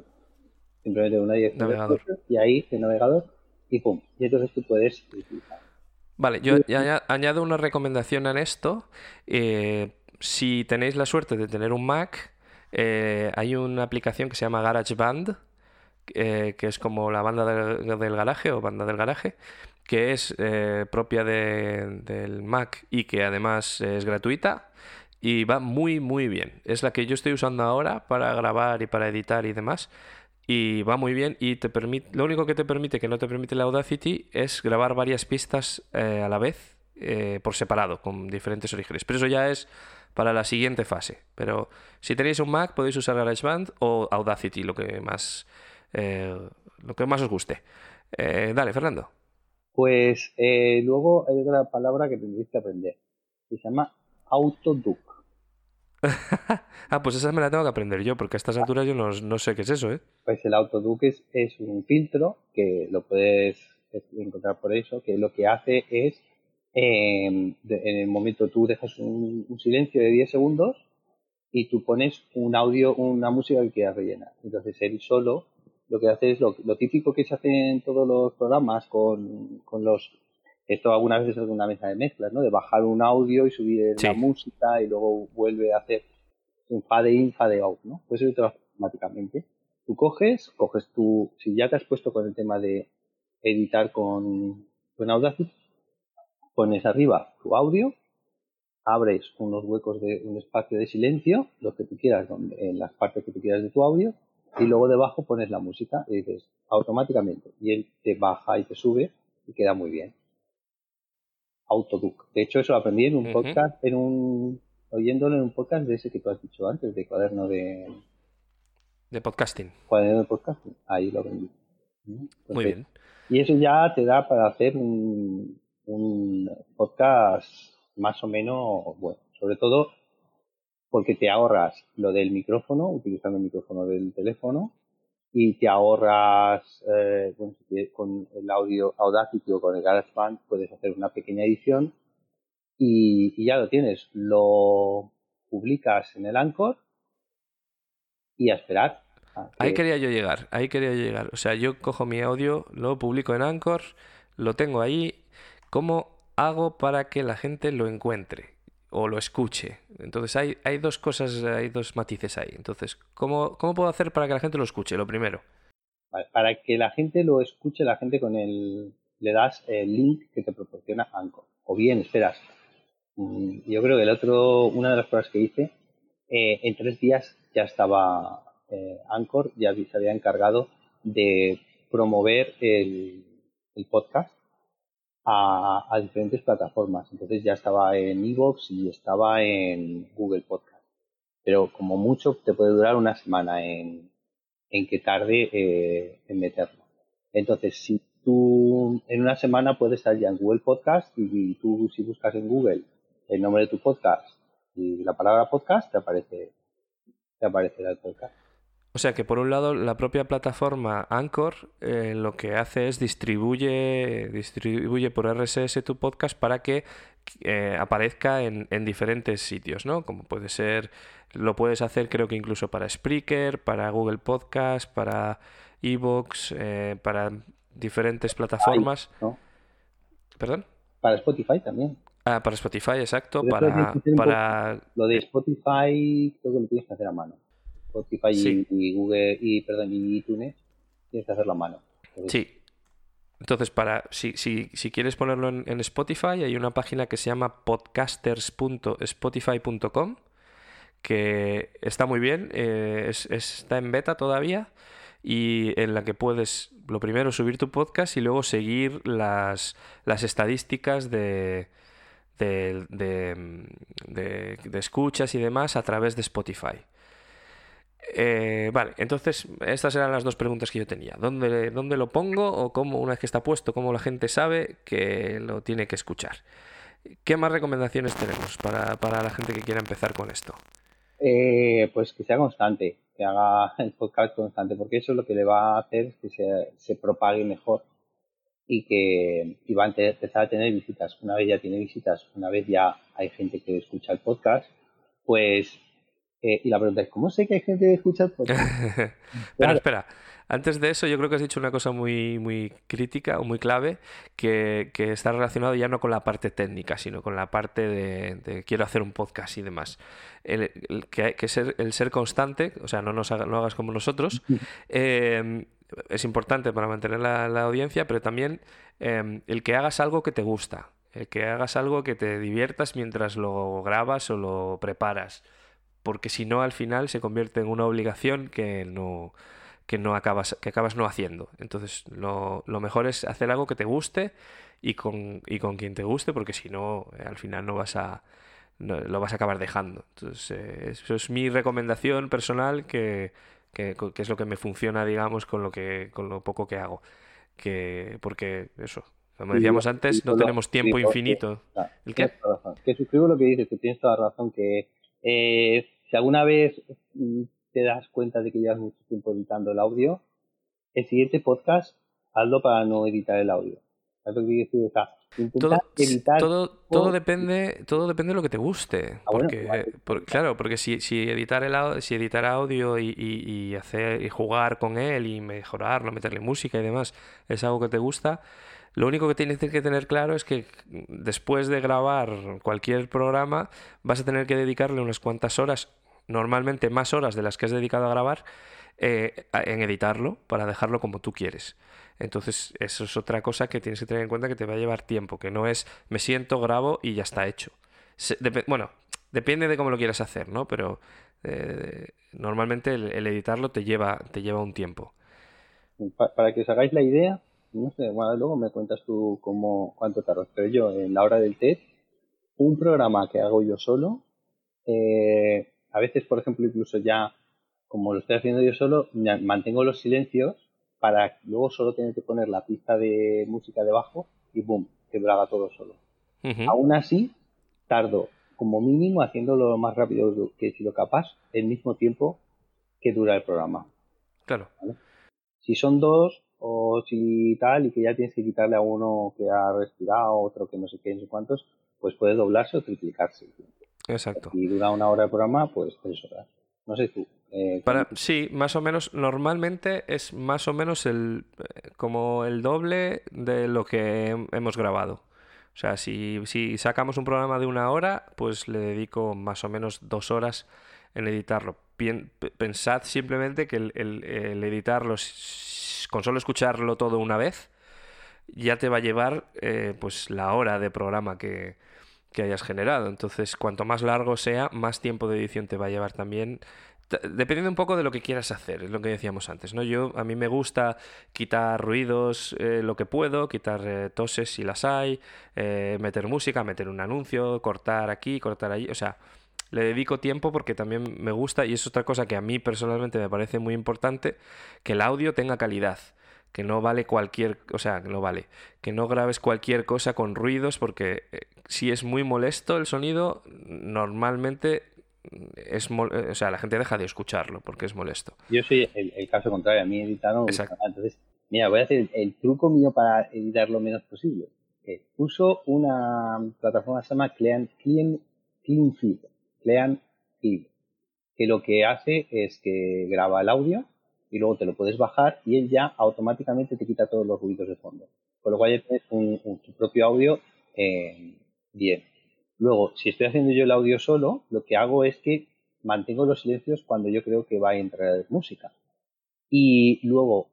simplemente una dirección y ahí el navegador y pum, y entonces tú puedes utilizar. Vale, yo añado una recomendación en esto. Eh, si tenéis la suerte de tener un Mac, eh, hay una aplicación que se llama GarageBand, que es como la banda del garaje o banda del garaje, que es eh, propia del Mac y que además es gratuita y va muy muy bien. Es la que yo estoy usando ahora para grabar y para editar y demás. Y va muy bien y te permite, lo único que te permite, que no te permite la Audacity, es grabar varias pistas eh, a la vez eh, por separado, con diferentes orígenes. Pero eso ya es para la siguiente fase. Pero si tenéis un Mac podéis usar GarageBand o Audacity, lo que más, lo que más os guste. dale, Fernando. Pues eh, luego hay otra palabra que tendréis que aprender. Se llama autoduc. ah, pues esa me la tengo que aprender yo, porque a estas alturas yo no, sé qué es eso, ¿eh? Pues el autoduc es, es, un filtro que lo puedes encontrar por eso, que lo que hace es, em, en el momento tú dejas un, silencio de 10 segundos y tú pones un audio, una música que quieras rellenar. Entonces él solo lo que hace es lo, típico que se hace en todos los programas con, con los esto algunas veces es una mesa de mezclas, ¿no? De bajar un audio y subir la música y luego vuelve a hacer un fade in, fade out, ¿no? Pues eso te automáticamente. Tú coges, coges tu, si ya te has puesto con el tema de editar con, con Audacity, pones arriba tu audio, abres unos huecos de un espacio de silencio, lo que tú quieras, en las partes que tú quieras de tu audio, y luego debajo pones la música y dices automáticamente y él te baja y te sube y queda muy bien. Autoduc. De hecho, eso lo aprendí en un podcast, en un oyéndolo en un podcast de ese que tú has dicho antes, de cuaderno de de podcasting. Cuaderno de podcasting. Ahí lo aprendí. muy bien. Y eso ya te da para hacer un, un podcast más o menos bueno. Sobre todo porque te ahorras lo del micrófono, utilizando el micrófono del teléfono, y te ahorras, eh, con el audio Audacity o con el GarageBand puedes hacer una pequeña edición y, ya lo tienes. Lo publicas en el Anchor y a esperar. Ahí quería yo llegar, ahí quería yo llegar. O sea, yo cojo mi audio, lo publico en Anchor, lo tengo ahí. ¿Cómo hago para que la gente lo encuentre? O lo escuche. Entonces hay, hay dos cosas, hay dos matices ahí. Entonces, ¿cómo, ¿cómo puedo hacer para que la gente lo escuche? Lo primero. para que la gente lo escuche, la gente con el le das el link que te proporciona Anchor. O bien esperas. Mm, yo creo que el otro, una de las pruebas que hice, eh, en tres días ya estaba eh, Anchor, ya se había encargado de promover el podcast a, diferentes plataformas. Entonces ya estaba en Evox y estaba en Google Podcast. Pero como mucho te puede durar una semana en, en que tarde eh, en meterlo. Entonces, si tú en una semana puedes estar ya en Google Podcast y, tú si buscas en Google el nombre de tu podcast y la palabra podcast te aparece te aparecerá el podcast. O sea que por un lado la propia plataforma Anchor eh, lo que hace es distribuye, distribuye por RSS tu podcast para que eh, aparezca en, diferentes sitios, ¿no? Como puede ser, lo puedes hacer creo que incluso para Spreaker, para Google Podcast, para Evox, eh, para diferentes plataformas. ¿Perdón? Para Spotify también. Ah, para Spotify, exacto. Para, para... Lo de Spotify creo que lo tienes que hacer a mano. Spotify y, Google y perdón y iTunes tienes que hacerlo a mano. sí. Entonces, para si, si, si quieres ponerlo en, Spotify, hay una página que se llama podcasters.spotify.com que está muy bien, eh, está en beta todavía y en la que puedes, lo primero, subir tu podcast y luego seguir las, las estadísticas de, de, de, de, escuchas y demás a través de Spotify. Eh, vale, entonces estas eran las dos preguntas que yo tenía. ¿Dónde, ¿Dónde lo pongo o cómo, una vez que está puesto, cómo la gente sabe que lo tiene que escuchar? ¿Qué más recomendaciones tenemos para, para la gente que quiera empezar con esto? Eh, pues que sea constante, que haga el podcast constante, porque eso es lo que le va a hacer que se, se propague mejor y que y va a empezar a tener visitas. Una vez ya tiene visitas, una vez ya hay gente que escucha el podcast, pues eh, y la pregunta es, ¿cómo sé que hay gente que escucha el podcast? Pero espera, antes de eso, yo creo que has dicho una cosa muy, muy crítica o muy clave, que, está relacionado ya no con la parte técnica, sino con la parte de, quiero hacer un podcast y demás. El, que, que ser, el ser constante, o sea, no, nos no hagas como nosotros, em, es importante para mantener la, audiencia, pero también em, el que hagas algo que te gusta, el que hagas algo que te diviertas mientras lo grabas o lo preparas, porque si no, al final se convierte en una obligación que no que no acabas, que acabas no haciendo. Entonces, lo, mejor es hacer algo que te guste y con, y con quien te guste, porque si no, eh, al final no vas a lo vas a acabar dejando. Entonces, eh, eso es mi recomendación personal que, que, es lo que me funciona, digamos, con lo que, con lo poco que hago. Que, porque eso, como decíamos antes, no tenemos tiempo infinito. ¿El qué? Que suscribo lo que dices, que tienes toda razón, que eh, si alguna vez mm, te das cuenta de que llevas mucho tiempo editando el audio, el siguiente podcast hazlo para no editar el audio. todo, todo, depende todo depende de lo que te guste ah, porque, claro porque si, si editar el si editar audio y, y, hacer y jugar con él y mejorarlo meterle música y demás es algo que te gusta lo único que tienes que tener claro es que después de grabar cualquier programa vas a tener que dedicarle unas cuantas horas normalmente más horas de las que has dedicado a grabar eh, en editarlo para dejarlo como tú quieres. Entonces, eso es otra cosa que tienes que tener en cuenta que te va a llevar tiempo, que no es me siento, grabo y ya está hecho. bueno, depende de cómo lo quieras hacer, ¿no? Pero eh, normalmente el, editarlo te lleva, te lleva un tiempo. Para que os hagáis la idea, no sé, bueno, luego me cuentas tú cómo, cuánto tardas, pero yo en la hora del test, un programa que hago yo solo, eh, a veces, por ejemplo, incluso ya, como lo estoy haciendo yo solo, mantengo los silencios para luego solo tener que poner la pista de música debajo y boom, que lo haga todo solo. Aún así, tardo como mínimo haciéndolo lo más rápido que si lo capaz, el mismo tiempo que dura el programa. Claro. Si son dos o si tal y que ya tienes que quitarle a uno que ha respirado, otro que no sé qué, no sé cuántos, pues puede doblarse o triplicarse. Exacto. Y dura una hora de programa, pues tres horas. No sé tú. Eh, Para, sí, más o menos, normalmente es más o menos el, como el doble de lo que hemos grabado. O sea, si, si sacamos un programa de una hora, pues le dedico más o menos dos horas en editarlo. Pensad simplemente que el, el, editarlo, con solo escucharlo todo una vez, ya te va a llevar eh, pues la hora de programa que, que hayas generado. Entonces, cuanto más largo sea, más tiempo de edición te va a llevar también. Dependiendo un poco de lo que quieras hacer, es lo que decíamos antes, ¿no? Yo, a mí me gusta quitar ruidos eh, lo que puedo, quitar eh, toses si las hay, meter música, meter un anuncio, cortar aquí, cortar allí, o sea, le dedico tiempo porque también me gusta y es otra cosa que a mí personalmente me parece muy importante, que el audio tenga calidad que no vale cualquier, o sea, no vale, que no grabes cualquier cosa con ruidos porque eh, si es muy molesto el sonido, normalmente es o sea, la gente deja de escucharlo porque es molesto. Yo soy el, caso contrario, a mí editado entonces, mira, voy a hacer el, truco mío para editar lo menos posible. uso una plataforma que se llama Clean, Clean, Clean Feed, Clean que lo que hace es que graba el audio y luego te lo puedes bajar y él ya automáticamente te quita todos los ruidos de fondo. Con lo cual ya tienes un, tu propio audio eh, bien. Luego, si estoy haciendo yo el audio solo, lo que hago es que mantengo los silencios cuando yo creo que va a entrar música. Y luego,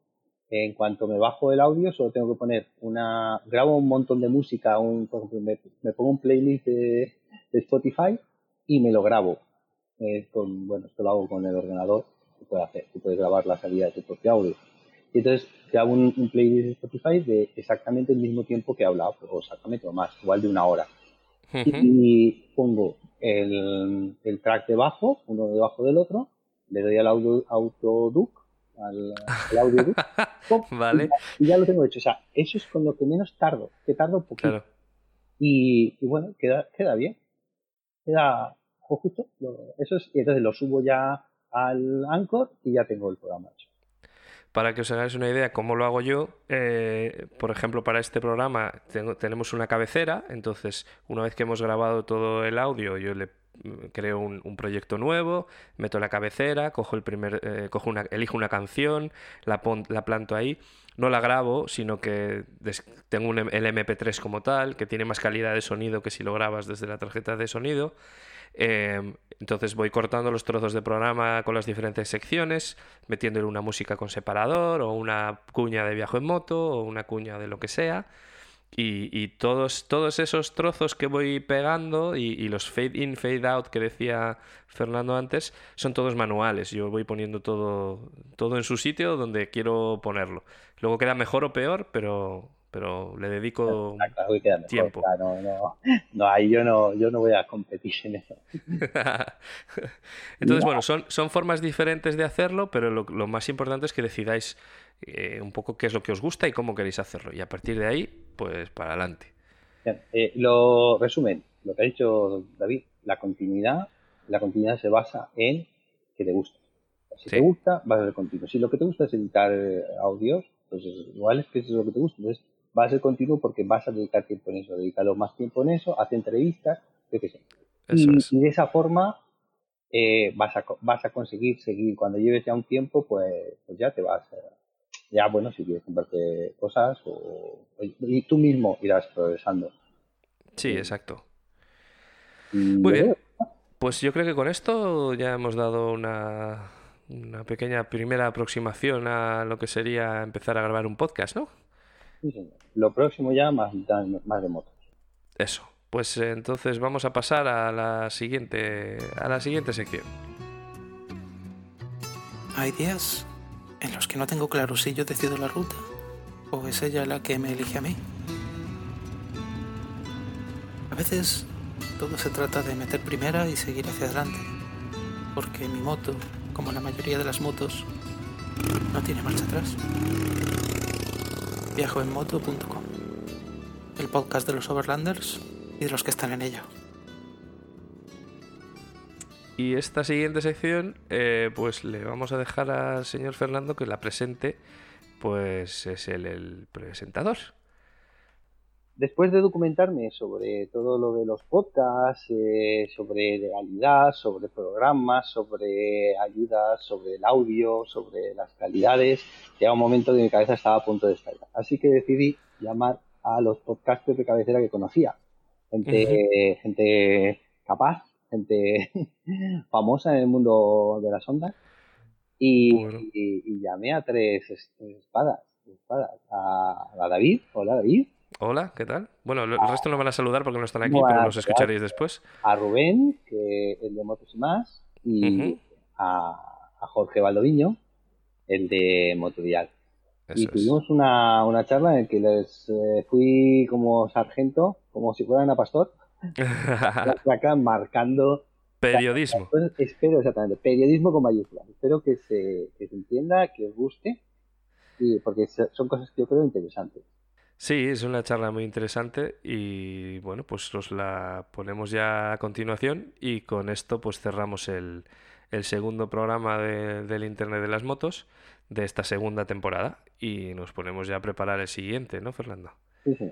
en cuanto me bajo el audio, solo tengo que poner una. Grabo un montón de música, un, ejemplo, me, pongo un playlist de, Spotify y me lo grabo. Eh, con, bueno, esto lo hago con el ordenador puede hacer. Tú puedes grabar la salida de tu propio audio. Y entonces grabo un, playlist de Spotify de exactamente el mismo tiempo que he hablado, o exactamente o más, igual de una hora. y pongo el, el, track debajo, uno debajo del otro, le doy al audio, autoduc, al, audio vale. Y, ya lo tengo hecho. O sea, eso es con lo que menos tardo, que tardo un poquito. Y, bueno, queda, queda bien. Queda justo. Eso es, y entonces lo subo ya al Anchor y ya tengo el programa hecho. Para que os hagáis una idea cómo lo hago yo, eh, por ejemplo, para este programa tenemos una cabecera, entonces una vez que hemos grabado todo el audio, yo le creo un, proyecto nuevo, meto la cabecera, cojo el primer, eh, cojo una, elijo una canción, la, la planto ahí, no la grabo, sino que tengo un, el MP3 como tal, que tiene más calidad de sonido que si lo grabas desde la tarjeta de sonido. Em, entonces voy cortando los trozos de programa con las diferentes secciones, metiéndole una música con separador o una cuña de viaje en moto o una cuña de lo que sea. Y, todos, todos esos trozos que voy pegando y, los fade in, fade out que decía Fernando antes, son todos manuales. Yo voy poniendo todo, todo en su sitio donde quiero ponerlo. Luego queda mejor o peor, pero, pero le dedico tiempo. no, ahí yo no, yo no voy a competir en eso. Entonces, bueno, son, son formas diferentes de hacerlo, pero lo, más importante es que decidáis eh, un poco qué es lo que os gusta y cómo queréis hacerlo. Y a partir de ahí, pues para adelante. Eh, lo resumen, lo que ha dicho David, la continuidad, la continuidad se basa en que te gusta. Si te gusta, vas a ser continuo. Si lo que te gusta es editar eh, audios, pues igual es que eso es lo que te gusta. Entonces, va a ser continuo porque vas a dedicar tiempo en eso, dedícalo más tiempo en eso, haz entrevistas, yo qué sé. Y, de esa forma eh, vas, a, vas a conseguir seguir. Cuando lleves ya un tiempo, pues, pues ya te vas. Ya, bueno, si quieres comprarte cosas o, y tú mismo irás progresando. Sí, exacto. Muy bien. Pues yo creo que con esto ya hemos dado una, una pequeña primera aproximación a lo que sería empezar a grabar un podcast, ¿no? Lo próximo ya más, más de motos. Eso. Pues eh, entonces vamos a pasar a la siguiente a la siguiente sección. Hay días en los que no tengo claro si yo decido la ruta o es ella la que me elige a mí. A veces todo se trata de meter primera y seguir hacia adelante, porque mi moto, como la mayoría de las motos, no tiene marcha atrás viajoenmoto.com, el podcast de los Overlanders y de los que están en ella. Y esta siguiente sección, eh, pues le vamos a dejar al señor Fernando que la presente, pues es el, el presentador después de documentarme sobre todo lo de los podcasts, eh, sobre realidad, sobre programas, sobre ayudas, sobre el audio, sobre las calidades, llega un momento que mi cabeza estaba a punto de estallar. Así que decidí llamar a los podcasters de cabecera que conocía. Gente, gente capaz, gente famosa en el mundo de las ondas. Y, llamé a tres espadas, espadas a, a David. Hola David. Hola, ¿qué tal? Bueno, el resto no van a saludar porque no están aquí, pero los escucharéis después. A Rubén, que el de Motos y más, y a, Jorge Valdoviño, el de Motovial. y tuvimos una, una, charla en la que les eh, fui como sargento, como si fueran a pastor, acá marcando Periodismo. espero exactamente, periodismo con mayúsculas. Espero que se, que se entienda, que os guste, y porque son cosas que yo creo interesantes. Sí, es una charla muy interesante y bueno, pues os la ponemos ya a continuación y con esto pues cerramos el, el segundo programa del Internet de las Motos de esta segunda temporada y nos ponemos ya a preparar el siguiente, ¿no, Fernando? Sí, sí.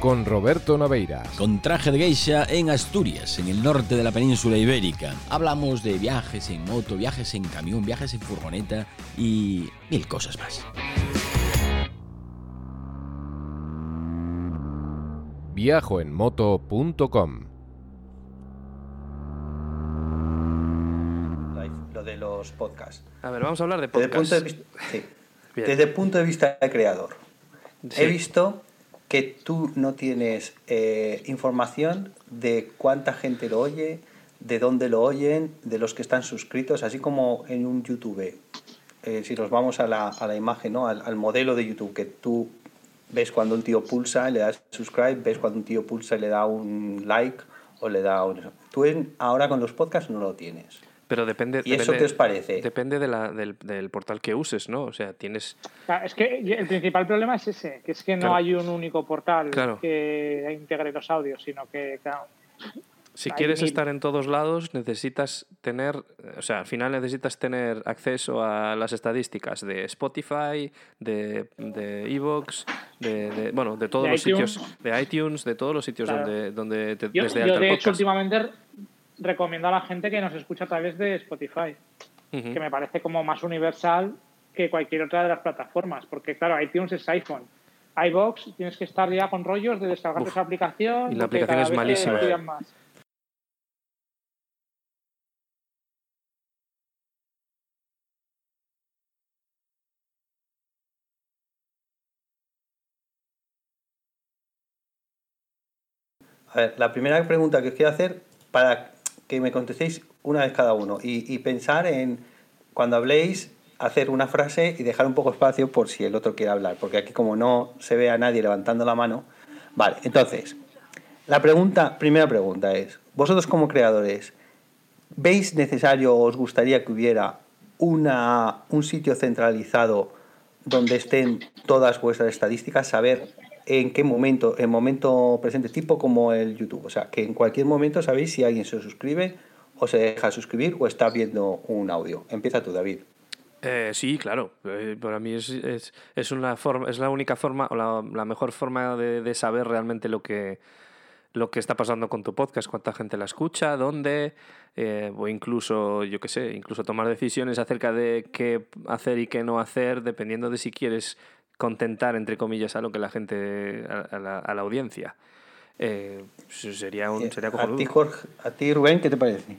Con Roberto Naveiras. Con traje de geisha en Asturias, en el norte de la península ibérica. Hablamos de viajes en moto, viajes en camión, viajes en furgoneta y mil cosas más. viajoenmoto.com los podcasts. A ver, vamos a hablar de Desde el podcast. punto de vista, sí. Bien. Desde el punto de vista de creador, Sí. he visto que tú no tienes eh, información de cuánta gente lo oye, de dónde lo oyen, de los que están suscritos, así como en un YouTube. Eh, si nos vamos a la, a la imagen, ¿no? al, modelo de YouTube, que tú ves cuando un tío pulsa y le das subscribe, ves cuando un tío pulsa y le da un like o le da un... Tú en- ahora con los podcasts no lo tienes. Pero depende. ¿Y eso depende- qué os parece? Depende de la- del, del portal que uses, ¿no? O sea, tienes. Claro, es que el principal problema es ese, que es que no Claro. hay un único portal Claro. que integre los audios, sino que, claro, Si quieres mil. estar en todos lados, necesitas tener, o sea, al final necesitas tener acceso a las estadísticas de Spotify, de de Evox, de, de- bueno, de todos De los iTunes. sitios, de iTunes, de todos los sitios Claro. donde, donde te yo, des de yo, de hecho últimamente recomiendo a la gente que nos escucha a través de Spotify, que me parece como más universal que cualquier otra de las plataformas, porque claro, iTunes es iPhone. iBox tienes que estar ya con rollos de descargarte Uf. esa aplicación. Y la aplicación es malísima. más. A ver, la primera pregunta que os quiero hacer para que me contestéis una vez cada uno y, pensar en cuando habléis hacer una frase y dejar un poco espacio por si el otro quiere hablar, porque aquí como no se ve a nadie levantando la mano. Vale, entonces, la pregunta, primera pregunta es, vosotros como creadores, ¿veis necesario o os gustaría que hubiera una, un sitio centralizado donde estén todas vuestras estadísticas, saber en qué momento, en momento presente, tipo como el YouTube, o sea, que en cualquier momento sabéis si alguien se suscribe o se deja suscribir o está viendo un audio. Empieza tú, David. Eh, sí, claro. Eh, para mí es, es, una forma, es la única forma o la, mejor forma de, de saber realmente lo que, lo que está pasando con tu podcast, cuánta gente la escucha, dónde, eh, o incluso, yo qué sé, incluso tomar decisiones acerca de qué hacer y qué no hacer, dependiendo de si quieres contentar, entre comillas, a lo que la gente, a, a la, a la audiencia. Eh, sería, un, sería a ti, Jorge, a ti, Rubén, ¿qué te parece?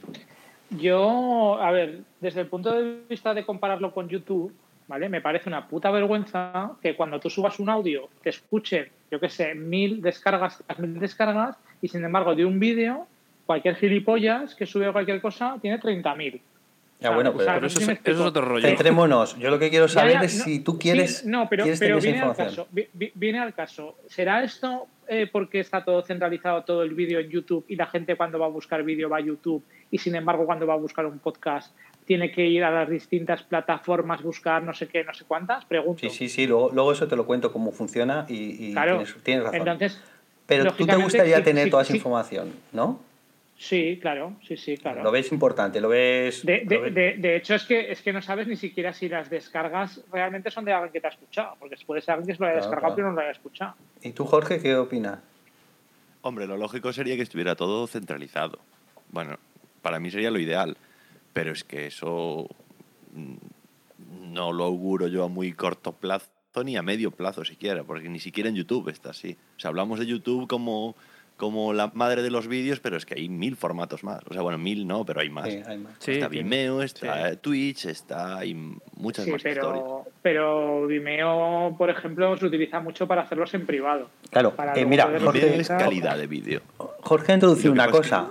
Yo, a ver, desde el punto de vista de compararlo con YouTube, ¿vale? Me parece una puta vergüenza que cuando tú subas un audio te escuchen, yo qué sé, mil descargas, mil descargas, y sin embargo de un vídeo, cualquier gilipollas que sube cualquier cosa tiene 30.000. Ya, bueno, o sea, pero eso es, eso otro rollo. centrémonos. Yo lo que quiero saber ya, es no, si tú sí, quieres, no, pero, quieres pero tener esa viene al caso. vi- vi- Viene al caso. ¿Será esto eh, porque está todo centralizado, todo el vídeo en YouTube y la gente cuando va a buscar vídeo va a YouTube y sin embargo cuando va a buscar un podcast tiene que ir a las distintas plataformas, buscar no sé qué, no sé cuántas? Pregunto. Sí, sí, sí, luego, luego eso te lo cuento cómo funciona y, y Claro. tienes, tienes razón. Entonces, Pero tú te gustaría sí, tener sí, toda esa sí. información, ¿no? Sí, claro, sí, sí, claro. Lo ves importante, lo ves... De, lo de, ves- de- de hecho, es que, es que no sabes ni siquiera si las descargas realmente son de alguien que te ha escuchado, porque puede ser alguien que se lo haya Claro, descargado claro. pero no lo haya escuchado. ¿Y tú, Jorge, qué opinas? Hombre, lo lógico sería que estuviera todo centralizado. Bueno, para mí sería lo ideal, pero es que eso mm, no lo auguro yo a muy corto plazo ni a medio plazo siquiera, porque ni siquiera en YouTube está así. O sea, hablamos de YouTube como, como la madre de los vídeos, pero es que hay mil formatos más. O sea, bueno, mil no, pero hay más. Sí, hay más. Sí, está Vimeo, está sí. Twitch, está hay muchas Sí, más historias. pero, pero Vimeo, por ejemplo, se utiliza mucho para hacerlos en privado. Claro, Para eh, mira, Jorge, es calidad de vídeo. Jorge ha introducido una cosa,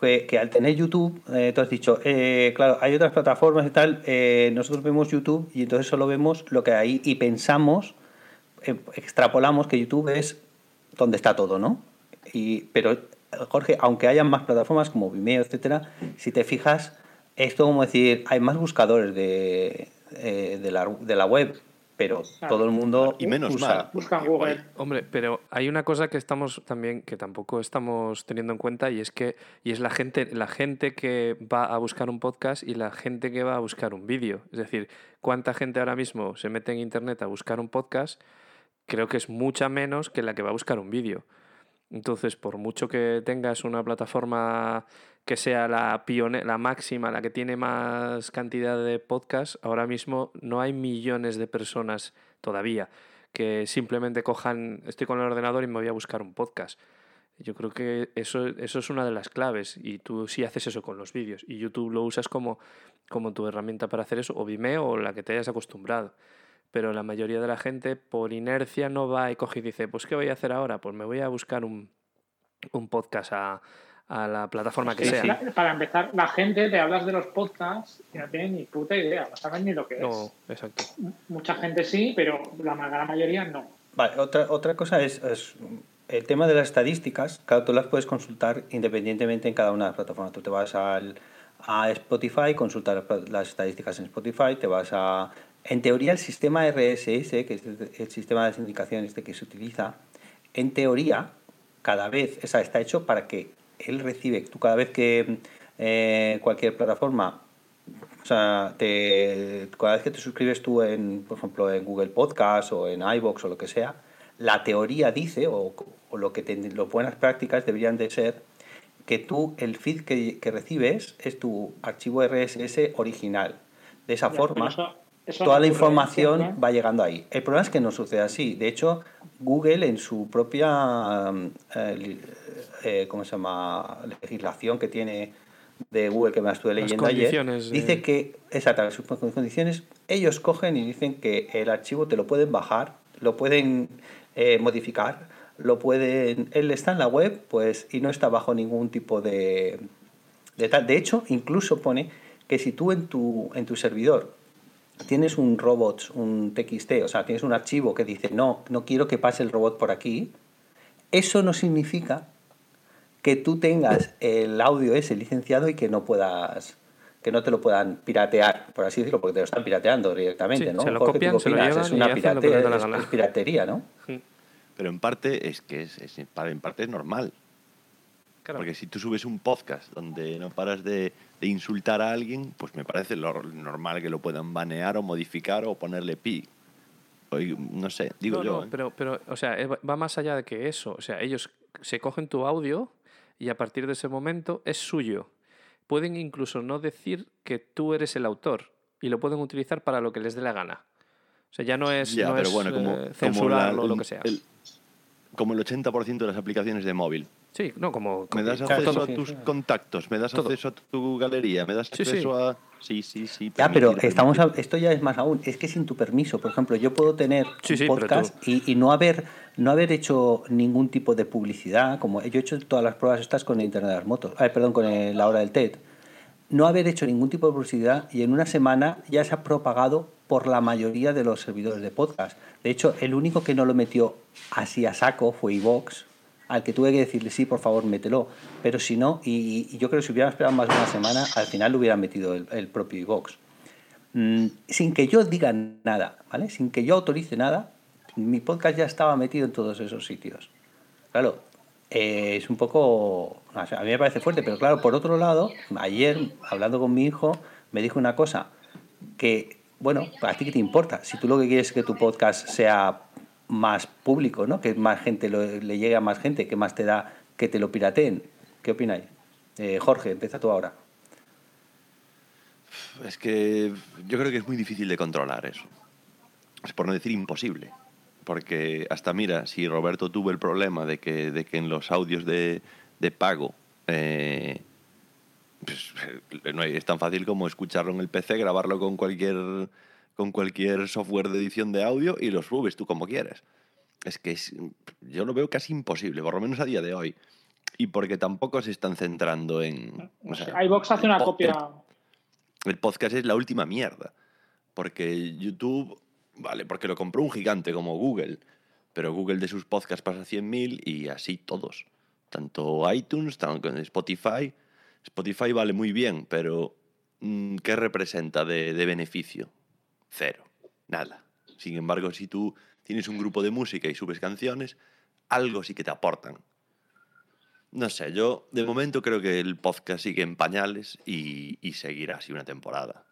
que, que al tener YouTube, eh, tú has dicho, eh, claro, hay otras plataformas y tal, eh, nosotros vemos YouTube y entonces solo vemos lo que hay y pensamos, eh, extrapolamos que YouTube es donde está todo, ¿no? Y, pero, Jorge, aunque haya más plataformas como Vimeo, etcétera, si te fijas, esto como decir, hay más buscadores de, eh, de, la, de la web, pero Claro. todo el mundo Y menos usa. mal. Busca en Google. Hombre, pero hay una cosa que estamos también, que tampoco estamos teniendo en cuenta, y es que, y es la gente, la gente que va a buscar un podcast y la gente que va a buscar un vídeo. Es decir, cuánta gente ahora mismo se mete en internet a buscar un podcast, creo que es mucha menos que la que va a buscar un vídeo. Entonces, por mucho que tengas una plataforma que sea la máxima, la que tiene más cantidad de podcasts, ahora mismo no hay millones de personas todavía que simplemente cojan, estoy con el ordenador y me voy a buscar un podcast. Yo creo que eso, eso es una de las claves y tú sí haces eso con los vídeos y YouTube lo usas como, como tu herramienta para hacer eso, o Vimeo o la que te hayas acostumbrado. Pero la mayoría de la gente, por inercia, no va y coge y dice, pues ¿qué voy a hacer ahora? Pues me voy a buscar un, un podcast a, a la plataforma que Sí, sea. sí, para empezar, la gente te hablas de los podcasts y no tiene ni puta idea, no saben ni lo que No, es. exacto. Mucha gente sí, pero la gran mayoría no. Vale, otra, otra cosa es, es el tema de las estadísticas. Claro, tú las puedes consultar independientemente en cada una de las plataformas. Tú te vas al, a Spotify, pla- las estadísticas en Spotify, te vas a... En teoría, el sistema RSS, que es el, sistema de sindicación este que se utiliza, en teoría, cada vez, o sea, está hecho para que él recibe, tú cada vez que eh, cualquier plataforma o sea, te, cada vez que te suscribes tú en, por ejemplo, en Google Podcast o en iVoox o lo que sea, la teoría dice, o, o lo que te, las buenas prácticas deberían de ser, que tú el feed que, que recibes es tu archivo RSS original. De esa Ya, forma, eso- eso toda no la información va llegando ahí. El problema es que no sucede así. De hecho, Google en su propia um, eh, eh, ¿cómo se llama? legislación que tiene de Google que me la estuve Las leyendo ayer, de- dice que, exacto, sus condiciones, ellos cogen y dicen que el archivo te lo pueden bajar, lo pueden eh, modificar, lo pueden, él está en la web, pues, y no está bajo ningún tipo de, de tal. De hecho, incluso pone que si tú en tu, en tu servidor tienes un robot, un TXT, o sea, tienes un archivo que dice, no, no quiero que pase el robot por aquí, eso no significa que tú tengas el audio ese licenciado y que no puedas que no te lo puedan piratear, por así decirlo, porque te lo están pirateando directamente, Sí, ¿no? se lo Jorge, ¿tú copian, se lo llevan es una piratería, es- es ¿no? Pero en parte es que es, es- en parte es normal. Claro. Porque si tú subes un podcast donde no paras de, de insultar a alguien, pues me parece lo normal que lo puedan banear o modificar o ponerle pi. O, no sé, digo No, yo. no, ¿eh? pero, pero, o sea, va- más allá de que eso. O sea, ellos se cogen tu audio y a partir de ese momento es suyo. Pueden incluso no decir que tú eres el autor y lo pueden utilizar para lo que les dé la gana. O sea, ya no es, Ya, no pero es, bueno, como, eh, como la- censurarlo o lo que sea. el- como el 80% de las aplicaciones de móvil. Sí, no, como... Me como- das Claro, acceso a tus contactos, me das Todo. acceso a tu galería, me das Sí, sí. acceso a... Sí, sí, sí. Ya, pero estamos a- esto ya es más aún. Es que sin tu permiso, por ejemplo, yo puedo tener Sí, un podcast y, y no haber no haber hecho ningún tipo de publicidad, como yo he hecho todas las pruebas estas con el Internet de las Motos, ay, perdón, con el- la hora del TED. No haber hecho ningún tipo de publicidad y en una semana ya se ha propagado por la mayoría de los servidores de podcast. De hecho, el único que no lo metió así a saco fue iVox, al que tuve que decirle sí, por favor, mételo. Pero si no, y, y yo creo que si hubieran esperado más de una semana, al final lo hubieran metido el, propio iVox. Mm, sin que yo diga nada, ¿vale? Sin que yo autorice nada, mi podcast ya estaba metido en todos esos sitios. Claro, eh, es un poco... a mí me parece fuerte, pero claro, por otro lado, ayer, hablando con mi hijo, me dijo una cosa que, bueno, ¿a ti qué te importa? Si tú lo que quieres es que tu podcast sea más público, ¿no? Que más gente le llegue a más gente, que más te da que te lo pirateen. ¿Qué opináis? Eh, Jorge, empieza tú ahora. Es que yo creo que es muy difícil de controlar eso. Es por no decir imposible. Porque hasta mira, si Roberto tuvo el problema de que, de que en los audios de, de pago eh, pues, eh, no es tan fácil como escucharlo en el PC, grabarlo con cualquier, con cualquier software de edición de audio y lo subes tú como quieras. Es que es- yo lo veo casi imposible, por lo menos a día de hoy. Y porque tampoco se están centrando en... o sea, iVox hace una copia. el podcast es la última mierda. Porque YouTube, vale, porque lo compró un gigante como Google. Pero Google de sus podcasts pasa a 100.000 y así todos. Tanto iTunes, tanto Spotify. Spotify vale muy bien, pero mm, ¿qué representa de, de beneficio? Cero. Nada. Sin embargo, si tú tienes un grupo de música y subes canciones, algo sí que te aportan. No sé, yo de momento creo que el podcast sigue en pañales y, y seguirá así una temporada.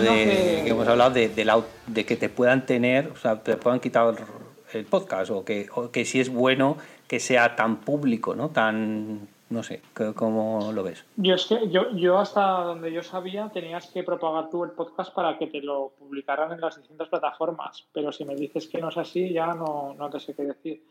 De que- que hemos hablado de, de la- de que te puedan tener, o sea, te puedan quitar el podcast o que, o que si es bueno que sea tan público, ¿no? Tan, no sé, ¿cómo lo ves? Yo es que yo, yo hasta donde yo sabía tenías que propagar tú el podcast para que te lo publicaran en las distintas plataformas, pero si me dices que no es así ya no, no te sé qué decir.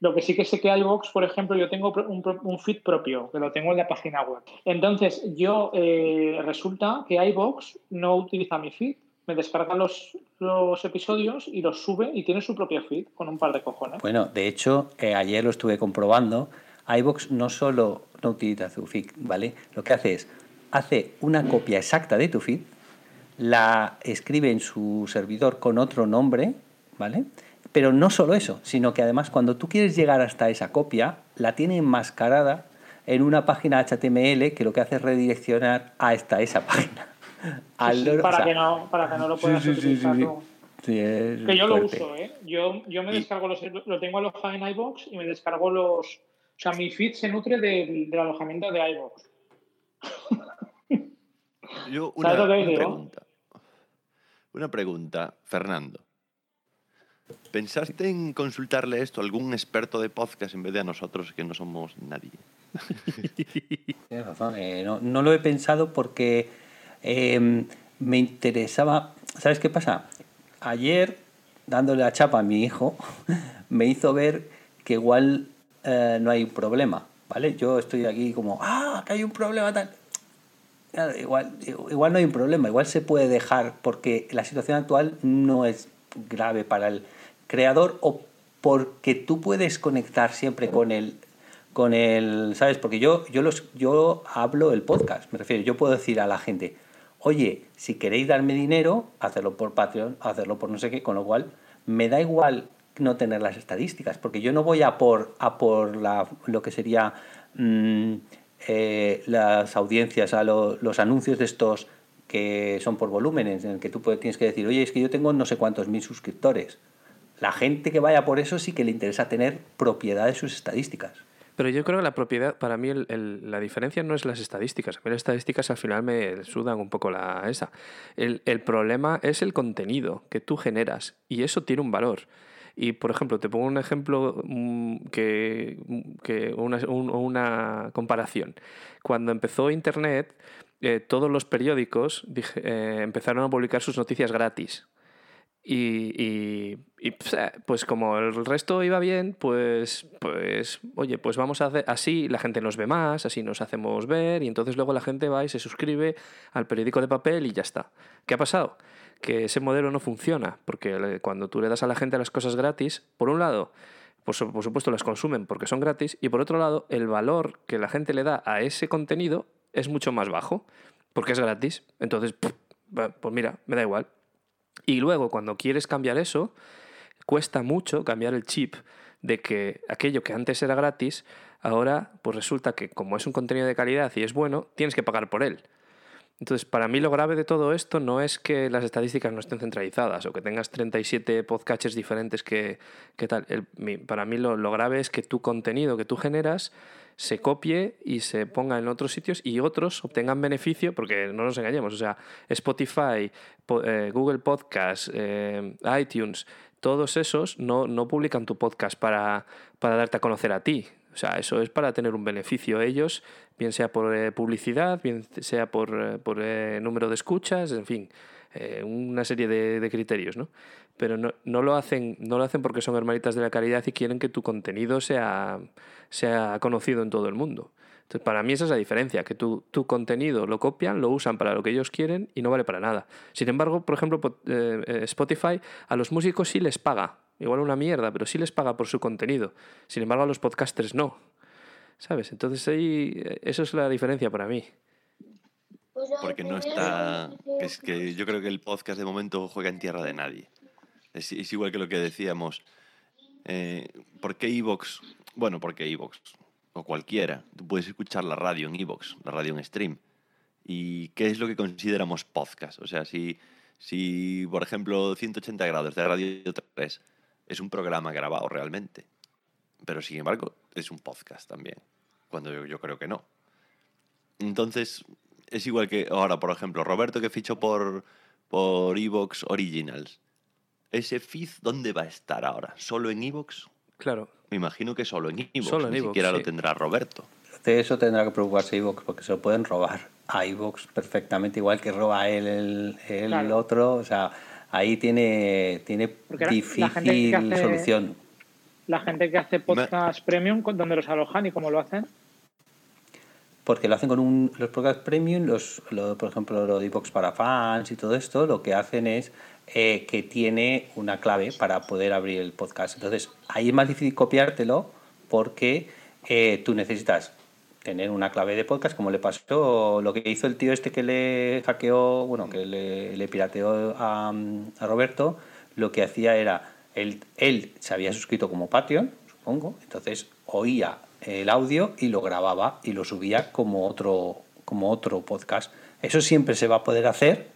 Lo que sí que sé que iVoox, por ejemplo, yo tengo un, feed propio, que lo tengo en la página web. Entonces, yo eh, resulta que iVoox no utiliza mi feed, me descarga los, los episodios y los sube y tiene su propio feed con un par de cojones. Bueno, de hecho, eh, ayer lo estuve comprobando. iVoox no solo no utiliza tu feed, ¿vale? Lo que hace es, hace una copia exacta de tu feed, la escribe en su servidor con otro nombre, ¿vale? Pero no solo eso, sino que además cuando tú quieres llegar hasta esa copia, la tiene enmascarada en una página HTML que lo que hace es redireccionar hasta esa página. Al Sí, loro- para, o sea, que no, para que no lo puedas sí, sí, sí, utilizar. Sí, es Que yo lo uso, ¿eh? Yo, yo me descargo los, lo tengo alojado en iBox y me descargo los. O sea, mi feed se nutre del, del alojamiento de iBox. Yo ¿Sabes una, lo que una digo? pregunta. Una pregunta, Fernando. ¿Pensaste en consultarle esto a algún experto de podcast en vez de a nosotros que no somos nadie? Tienes razón, eh, no, lo he pensado porque eh, me interesaba. ¿Sabes qué pasa? Ayer, dándole la chapa a mi hijo, me hizo ver que igual eh, no hay un problema, ¿vale? Yo estoy aquí como, ah, que hay un problema tal. Igual, igual no hay un problema, igual se puede dejar porque la situación actual no es grave para el creador o porque tú puedes conectar siempre con el con el, ¿sabes? Porque yo yo los yo hablo el podcast, me refiero, yo puedo decir a la gente, "Oye, si queréis darme dinero, hacerlo por Patreon, hacerlo por no sé qué", con lo cual me da igual no tener las estadísticas, porque yo no voy a por a por la, lo que sería mm, eh, las audiencias, a lo- los anuncios de estos que son por volúmenes, en el que tú tienes que decir, oye, es que yo tengo no sé cuántos mil suscriptores. La gente que vaya por eso sí que le interesa tener propiedad de sus estadísticas. Pero yo creo que la propiedad, para mí el- la diferencia no es las estadísticas. A mí las estadísticas al final me sudan un poco la esa. El, problema es el contenido que tú generas y eso tiene un valor. Y, por ejemplo, te pongo un ejemplo mm, que, que una, un- una comparación. Cuando empezó Internet, eh, todos los periódicos eh, empezaron a publicar sus noticias gratis. Y, y- pues, eh, pues como el resto iba bien, pues, pues oye, pues vamos a hacer así, la gente nos ve más, así nos hacemos ver y entonces luego la gente va y se suscribe al periódico de papel y ya está. ¿Qué ha pasado? Que ese modelo no funciona, porque cuando tú le das a la gente las cosas gratis, por un lado, por, por supuesto las consumen porque son gratis y por otro lado, el valor que la gente le da a ese contenido es mucho más bajo, porque es gratis. Entonces, pues mira, me da igual. Y luego, cuando quieres cambiar eso, cuesta mucho cambiar el chip de que aquello que antes era gratis, ahora pues resulta que como es un contenido de calidad y es bueno, tienes que pagar por él. Entonces, para mí lo grave de todo esto no es que las estadísticas no estén centralizadas o que tengas 37 podcatchers diferentes que, que tal. El- mi- para mí lo, lo grave es que tu contenido que tú generas se copie y se ponga en otros sitios y otros obtengan beneficio, porque no nos engañemos, o sea, Spotify, po- eh, Google Podcast, eh, iTunes, todos esos no, no publican tu podcast para, para darte a conocer a ti. O sea, eso es para tener un beneficio ellos, bien sea por eh, publicidad, bien sea por, eh, por eh, número de escuchas, en fin, una serie de, criterios, ¿no? pero no, no lo hacen, no lo hacen porque son hermanitas de la caridad y quieren que tu contenido sea, sea conocido en todo el mundo. Entonces, para mí esa es la diferencia, que tu, tu contenido lo copian, lo usan para lo que ellos quieren y no vale para nada. Sin embargo, por ejemplo, pot- Spotify a los músicos sí les paga, igual una mierda, pero sí les paga por su contenido. Sin embargo, a los podcasters no. ¿Sabes? Entonces ahí, eso es la diferencia para mí. Porque no está. Es que yo creo que el podcast de momento juega en tierra de nadie. Es, es igual que lo que decíamos. Eh, ¿Por qué Evox? Bueno, porque Evox. O cualquiera. Tú puedes escuchar la radio en Evox, la radio en stream. ¿Y qué es lo que consideramos podcast? O sea, si, si por ejemplo, 180 grados de Radio 3 es un programa grabado realmente. Pero sin embargo, es un podcast también. Cuando yo, yo creo que no. Entonces, es igual que ahora, por ejemplo, Roberto que fichó por, por Evox Originals. ¿Ese feed dónde va a estar ahora? ¿Solo en Evox? Claro. Me imagino que solo en Evox. Solo en Ni iVoox, siquiera sí. lo tendrá Roberto. De eso tendrá que preocuparse iVoox porque se lo pueden robar a iVoox perfectamente, igual que roba él el, el Claro. otro. O sea, ahí tiene, tiene Porque difícil gente que hace- solución. La gente que hace podcast premium, ¿con- ¿dónde los alojan y cómo lo hacen? Porque lo hacen con un, los podcasts premium, los, lo- por ejemplo, lo de iVoox para fans y todo esto, lo que hacen es eh, que tiene una clave para poder abrir el podcast. Entonces, ahí es más difícil copiártelo porque eh, tú necesitas tener una clave de podcast, como le pasó lo que hizo el tío este que le hackeó, bueno, que le, le pirateó a, a Roberto, lo que hacía era, él, él se había suscrito como Patreon, supongo, entonces oía el audio y lo grababa y lo subía como otro, como otro podcast. Eso siempre se va a poder hacer,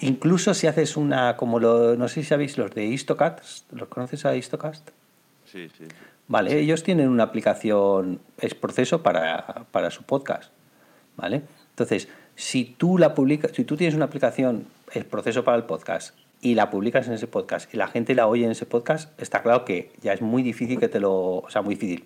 incluso si haces una, como lo, no sé si sabéis los de Istocast, ¿los conoces a Istocast? Sí, sí. sí. Vale, ellos tienen una aplicación, es proceso para, para su podcast. ¿Vale? Entonces, si tú la publicas, si tú tienes una aplicación, es proceso para el podcast, y la publicas en ese podcast y la gente la oye en ese podcast, está claro que ya es muy difícil que te lo. O sea, muy difícil.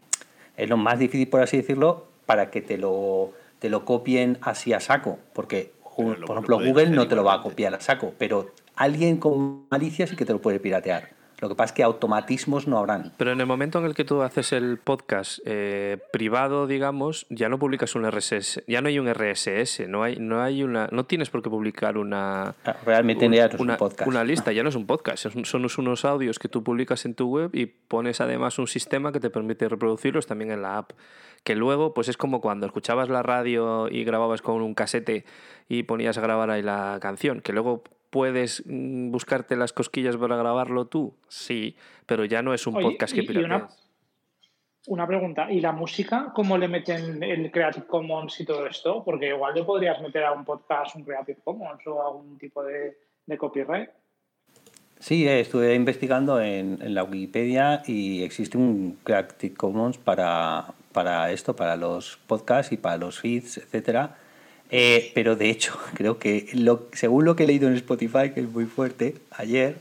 Es lo más difícil, por así decirlo, para que te lo, te lo copien así a saco. Porque, por lo- lo ejemplo, Google no te lo va a copiar a saco, pero alguien con malicia sí que te lo puede piratear. Lo que pasa es que automatismos no habrán. Pero en el momento en el que tú haces el podcast eh, privado, digamos, ya no publicas un RSS, ya no hay un RSS, no hay, no hay una, no tienes por qué publicar una Realmente un- ya no es un una, podcast. una lista, ya no es un podcast, son, son unos audios que tú publicas en tu web y pones además un sistema que te permite reproducirlos también en la app. Que luego, pues es como cuando escuchabas la radio y grababas con un casete y ponías a grabar ahí la canción, que luego puedes mm, buscarte las cosquillas para grabarlo tú, sí, pero ya no es un Oye, podcast que pirateas. una, una pregunta, ¿y la música cómo le meten el Creative Commons y todo esto? Porque igual le podrías meter a un podcast un Creative Commons o algún tipo de, de copyright. Sí, eh, estuve investigando en, en la Wikipedia y existe un Creative Commons para, para esto, para los podcasts y para los feeds, etcétera. Eh, pero de hecho, creo que lo, según lo que he leído en Spotify, que es muy fuerte, ayer,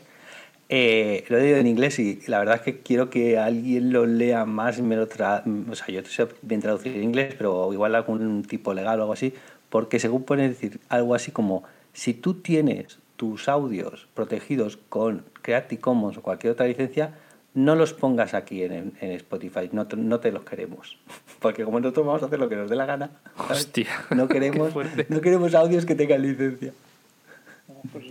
eh, lo he leído en inglés y la verdad es que quiero que alguien lo lea más me lo tra O sea, yo sé bien traducir en inglés, pero igual algún tipo legal o algo así, porque según pone decir algo así como, si tú tienes tus audios protegidos con Creative Commons o cualquier otra licencia, no los pongas aquí en, en Spotify, no te, no te los queremos. Porque como nosotros vamos a hacer lo que nos dé la gana, ¿sabes? Hostia, no queremos, no queremos audios que tengan licencia. Pues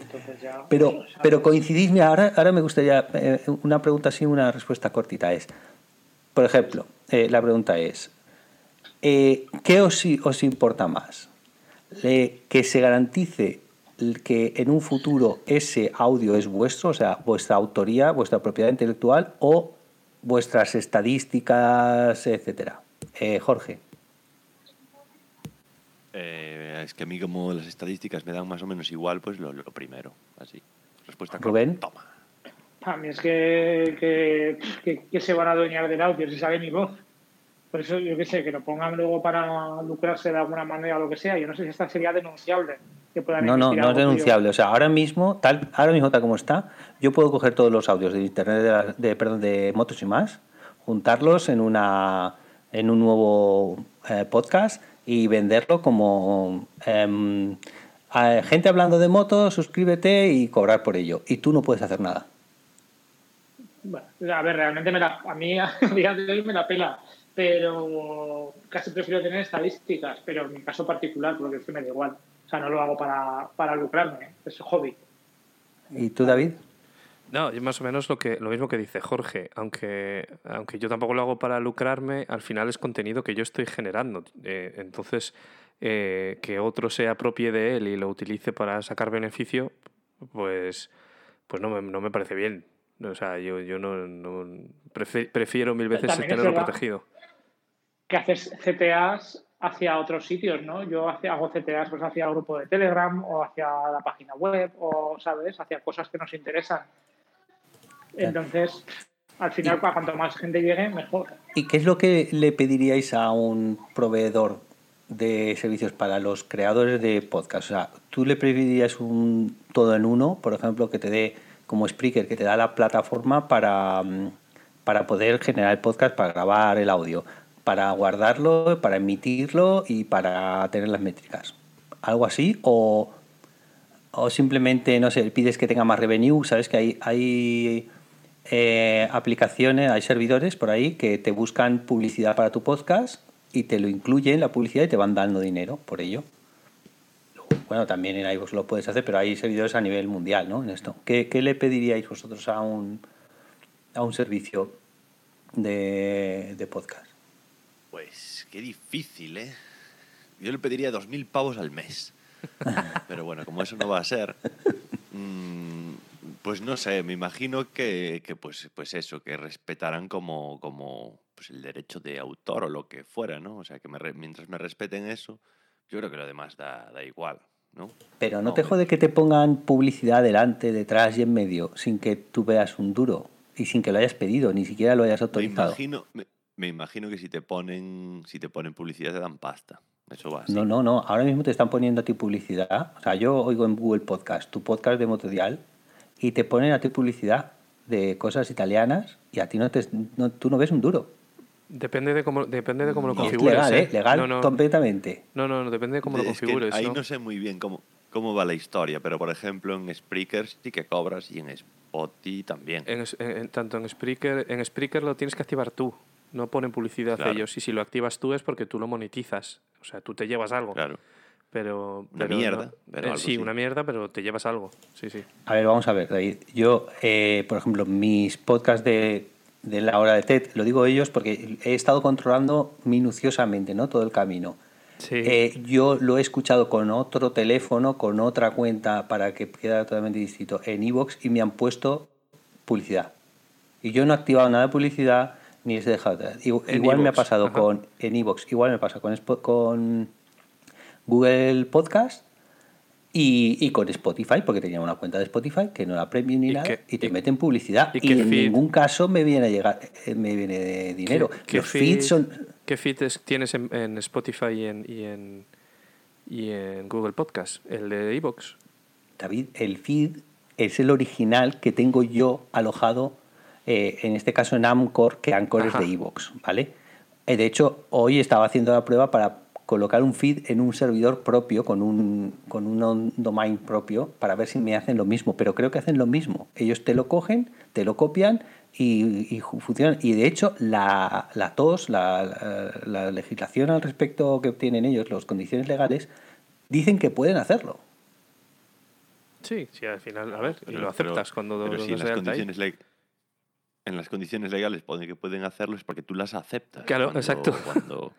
Pero, pero coincidís, mira, ahora, ahora me gustaría eh, una pregunta así, una respuesta cortita es, por ejemplo, eh, la pregunta es, eh, ¿qué os, i- os importa más? ¿Que se garantice que en un futuro ese audio es vuestro, o sea, vuestra autoría, vuestra propiedad intelectual o vuestras estadísticas, etcétera? Eh, Jorge. Eh, es que a mí como las estadísticas me dan más o menos igual, pues lo, lo primero, así. Respuesta Rubén. Toma. A mí es que, que, que- que se van a adueñar del audio si sabe mi voz. Por eso, yo qué sé, que lo pongan luego para lucrarse de alguna manera o lo que sea. Yo no sé si esta sería denunciable. Que puedan No, no, no es denunciable. O sea, ahora mismo, tal, ahora mismo tal como está, yo puedo coger todos los audios de internet de, la- de, perdón, de motos y más, juntarlos en una en un nuevo eh, podcast y venderlo como em, gente hablando de motos, suscríbete y cobrar por ello. Y tú no puedes hacer nada. Bueno, a ver, realmente me la, a mí a día de hoy me la pela, pero casi prefiero tener estadísticas, pero en mi caso particular, porque es que me da igual. O sea, no lo hago para, para lucrarme, es hobby. ¿Y tú, David? No, y más o menos lo, que, lo mismo que dice Jorge, aunque, aunque yo tampoco lo hago para lucrarme, al final es contenido que yo estoy generando. Eh, entonces, eh, que otro se apropie de él y lo utilice para sacar beneficio, pues, pues no, me, no me parece bien. O sea, yo, yo no, prefiero mil veces es tenerlo protegido. Que haces CTAs hacia otros sitios, ¿no? Yo hacia- hago CTAs pues, hacia el grupo de Telegram o hacia la página web o, ¿sabes? Hacia cosas que nos interesan. Entonces, al final, cua- cuanto más gente llegue, mejor. ¿Y qué es lo que le pediríais a un proveedor de servicios para los creadores de podcast? O sea, ¿tú le pedirías un todo en uno, por ejemplo, que te dé como Spreaker, que te da la plataforma para, mm, para poder generar el podcast, para grabar el audio, para guardarlo, para emitirlo y para tener las métricas? ¿Algo así? ¿O, o simplemente, no sé, pides que tenga más revenue? ¿Sabes que hay, hay eh, aplicaciones, hay servidores por ahí que te buscan publicidad para tu podcast y te lo incluyen la publicidad y te van dando dinero por ello. Bueno, también en iVoox lo puedes hacer, pero hay servidores a nivel mundial, ¿no? En esto. ¿Qué, qué le pediríais vosotros a un, a un servicio de, de podcast? Pues qué difícil, ¿eh? Yo le pediría 2.000 pavos al mes. Pero bueno, como eso no va a ser, mm, pues no sé, me imagino que, que, pues, pues eso, que respetarán como, como pues el derecho de autor o lo que fuera, ¿no? O sea, que me mientras me respeten eso, yo creo que lo demás da, da igual, ¿no? Pero no No, te jode que te pongan publicidad delante, detrás y en medio sin que tú veas un duro y sin que lo hayas pedido, ni siquiera lo hayas Me autorizado. imagino, me, me imagino que si te ponen si te ponen publicidad te dan pasta. Eso va así. No, no, no. Ahora mismo te están poniendo a ti publicidad. O sea, yo oigo en Google Podcast, tu podcast de Motodial, y te ponen a ti publicidad de cosas italianas y a ti no te, no- tú no ves un duro. Depende de cómo, depende de cómo lo Y es configures. legal, ¿eh? ¿eh? Legal no, no, completamente. no, no, no, depende de cómo lo Es que configures. ahí ¿no? ¿no? sé muy bien cómo, cómo va la historia, pero por ejemplo en Spreaker sí que cobras y en Spotify también. En- en- tanto en Spreaker, en Spreaker lo tienes que activar tú. No ponen publicidad Claro. ellos. Y si lo activas tú es porque tú lo monetizas. O sea, tú te llevas algo. Claro. Pero, Una pero mierda, no- pero eh, algo sí, sí. una mierda, pero te llevas algo. Sí, sí. A ver, vamos a ver, David. Yo, eh, por ejemplo, mis podcasts de, de la hora de TED, lo digo ellos porque he estado controlando minuciosamente ¿no? todo el camino. Sí. Eh, yo lo he escuchado con otro teléfono, con otra cuenta para que quede totalmente distinto en iVoox y me han puesto publicidad. Y yo no he activado nada de publicidad ni les he dejado. Igual, me ha pasado ajá. con en iVoox, igual me pasa con, con Google Podcast y, y con Spotify, porque tenía una cuenta de Spotify que no era premium ni ¿Y nada, y te y- meten publicidad. y en feed? ningún caso me viene a llegar, eh, me viene de dinero. ¿Qué- Los qué feeds feed- son. ¿Qué feed es- tienes en, en Spotify y en, y, en, y en Google Podcast? El de iVoox. David, el feed es el original que tengo yo alojado, eh, en este caso en Amcor, que Amcor Ajá. es de iVoox, ¿vale? Eh, de hecho, hoy estaba haciendo la prueba para colocar un feed en un servidor propio, con un, con un domain propio, para ver si me hacen lo mismo. Pero creo que hacen lo mismo. Ellos te lo cogen, te lo copian y, funcionan. Y de hecho, la, la TOS, la, la- la legislación al respecto que obtienen ellos, las condiciones legales, dicen que pueden hacerlo. Sí, sí, al final, a ver, y Pero- lo aceptas pero- cuando pero lo si en las condiciones leg- en las condiciones legales pueden que pueden hacerlo es porque tú las aceptas. Claro, cuando- exacto. cuando-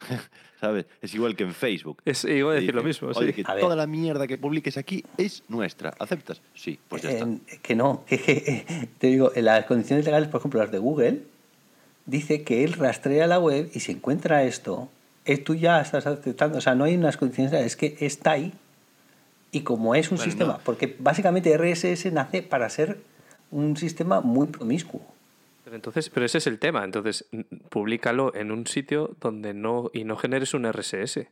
¿Sabes? Es igual que en Facebook. Es, Te decir lo mismo, Oye, sí. que toda la mierda que publiques aquí es nuestra. ¿Aceptas? Sí, pues ya está. Que no, que- te digo, en las condiciones legales, por ejemplo, las de Google, dice que él rastrea la web y si encuentra esto, es tú ya estás aceptando, o sea, no hay unas condiciones legales, es que está ahí. Y como es un Bueno, sistema, no. porque básicamente RSS nace para ser un sistema muy promiscuo. Pero entonces, pero ese es el tema. Entonces, públicalo en un sitio donde no y no generes un RSS.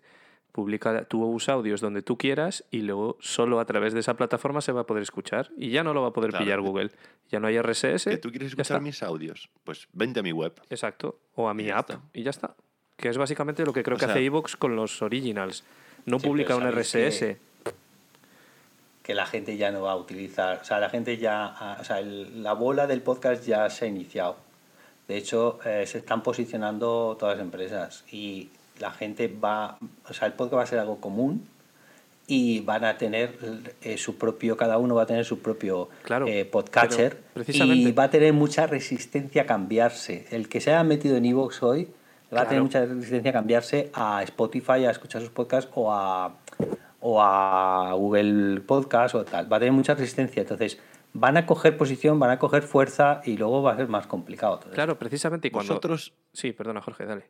Publica, tú usa audios donde tú quieras y luego solo a través de esa plataforma se va a poder escuchar y ya no lo va a poder Claro. pillar Google. Ya no hay RSS. ¿Que tú quieres escuchar mis audios? Pues vente a mi web. Exacto. O a mi app está. y ya está. Que es básicamente lo que creo O que sea- hace Evox con los originals. No Sí, publica un RSS. que- que la gente ya no va a utilizar, o sea, la gente ya, o sea, el- la bola del podcast ya se ha iniciado. De hecho, eh, se están posicionando todas las empresas y la gente va, o sea, el podcast va a ser algo común y van a tener eh, su propio, cada uno va a tener su propio Claro, eh, podcatcher precisamente- y va a tener mucha resistencia a cambiarse. El que se haya metido en Evox hoy va a tener Claro. mucha resistencia a cambiarse a Spotify, a escuchar sus podcasts o a, o a Google Podcast o tal. Va a tener mucha resistencia. Entonces, van a coger posición, van a coger fuerza y luego va a ser más complicado. todo esto. Claro, precisamente. Y cuando... Vosotros... Sí, perdona, Jorge, dale.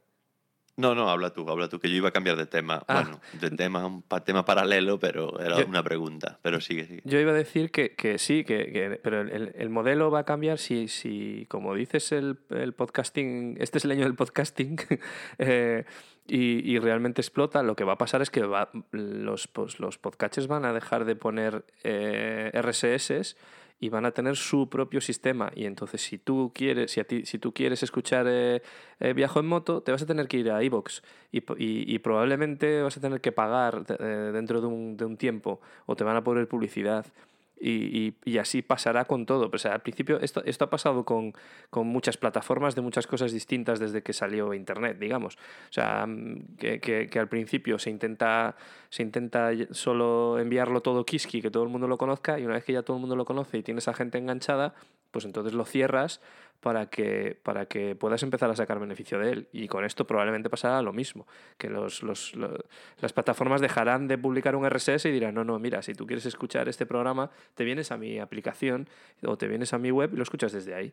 No, no, habla tú, habla tú, que yo iba a cambiar de tema. Ah. Bueno, de tema, un pa- tema paralelo, pero era Yo- una pregunta. Pero sigue, sigue. Yo iba a decir que, que sí, que, que- pero el- el, el modelo va a cambiar si, si como dices, el, el podcasting, este es el año del podcasting, eh, y, y realmente explota, lo que va a pasar es que va- los, pues, los podcatchers van a dejar de poner eh, RSS y van a tener su propio sistema. Y entonces, si tú quieres, si a ti, si tú quieres escuchar eh, eh, Viajo en moto, te vas a tener que ir a iVoox y, y- y probablemente vas a tener que pagar eh, dentro de un, de un tiempo o te van a poner publicidad. Y, así pasará con todo. O al principio esto, esto ha pasado con, con muchas plataformas de muchas cosas distintas desde que salió Internet, digamos. O sea, mm, que, que- al principio se intenta, se intenta solo enviarlo todo Kiski, que todo el mundo lo conozca, y una vez que ya todo el mundo lo conoce y tienes a gente enganchada, pues entonces lo cierras para que, para que puedas empezar a sacar beneficio de él. Y con esto probablemente pasará lo mismo, que los, los- lo- las plataformas dejarán de publicar un RSS y dirán, no, no, mira, si tú quieres escuchar este programa, te vienes a mi aplicación o te vienes a mi web y lo escuchas desde ahí.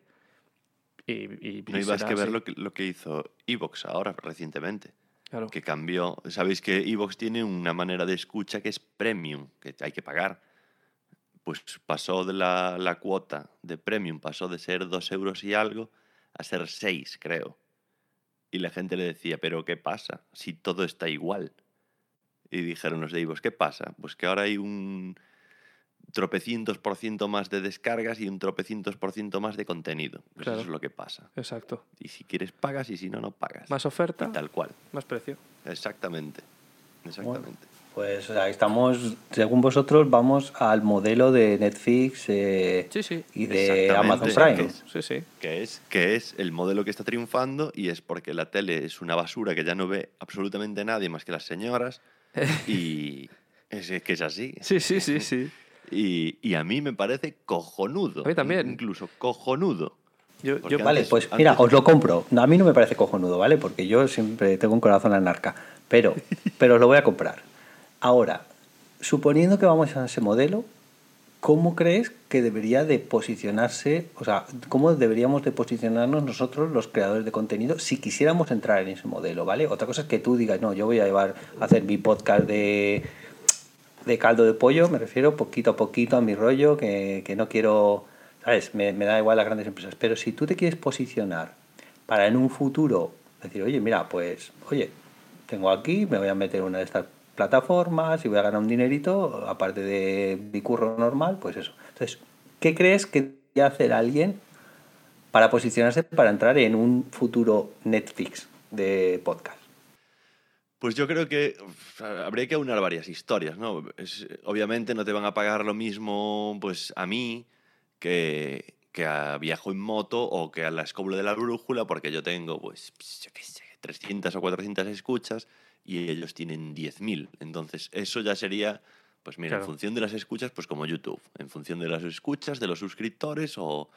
Y, y- No ibas que ver lo que, lo que hizo Evox ahora, recientemente. Claro. Que cambió. Sabéis que Evox tiene una manera de escucha que es premium, que hay que pagar. Pues pasó de la, la cuota de premium, pasó de ser dos euros y algo a ser seis, creo. Y la gente le decía, pero ¿qué pasa? Si todo está igual. Y dijeron los de Evox, ¿qué pasa? Pues que ahora hay un tropecientos por ciento más de descargas y un tropecientos por ciento más de contenido. Pues Claro. eso es lo que pasa. Exacto. Y si quieres pagas y si no, no pagas. Más oferta, Y tal cual. más precio. Exactamente. Exactamente. Pues o sea, estamos, según vosotros, vamos al modelo de Netflix eh, Sí, sí. y de. Amazon Prime. Sí, sí. Que es, que es el modelo que está triunfando y es porque la tele es una basura que ya no ve absolutamente nadie más que las señoras. y es, es que es así. Sí, sí, sí, sí. Y, y a mí me parece cojonudo. A mí también. Incluso cojonudo. Yo, yo- Vale, antes- pues antes- mira, os lo compro. No, a mí no me parece cojonudo, ¿vale? Porque yo siempre tengo un corazón anarca. Pero, pero os lo voy a comprar. Ahora, suponiendo que vamos a ese modelo, ¿cómo crees que debería de posicionarse, o sea, cómo deberíamos de posicionarnos nosotros los creadores de contenido si quisiéramos entrar en ese modelo, ¿vale? Otra cosa es que tú digas, no, yo voy a llevar a hacer mi podcast de, de caldo de pollo, me refiero poquito a poquito a mi rollo, que, que no quiero, ¿sabes? Me, me da igual las grandes empresas. Pero si tú te quieres posicionar para en un futuro decir, oye, mira, pues, oye, tengo aquí, me voy a meter una de estas plataformas y voy a ganar un dinerito, aparte de mi curro normal, pues eso. Entonces, ¿qué crees que debería hacer alguien para posicionarse para entrar en un futuro Netflix de podcast? Pues yo creo que uf, habría que aunar varias historias, ¿no? Obviamente no te van a pagar lo mismo pues a mí que, que a Viajo en Moto o que a la Escobla de la Brújula, porque yo tengo, pues, yo qué sé, 300 o 400 escuchas y ellos tienen 10.000. Entonces, eso ya sería, pues mira, Claro. en función de las escuchas, pues como YouTube, en función de las escuchas, de los suscriptores o,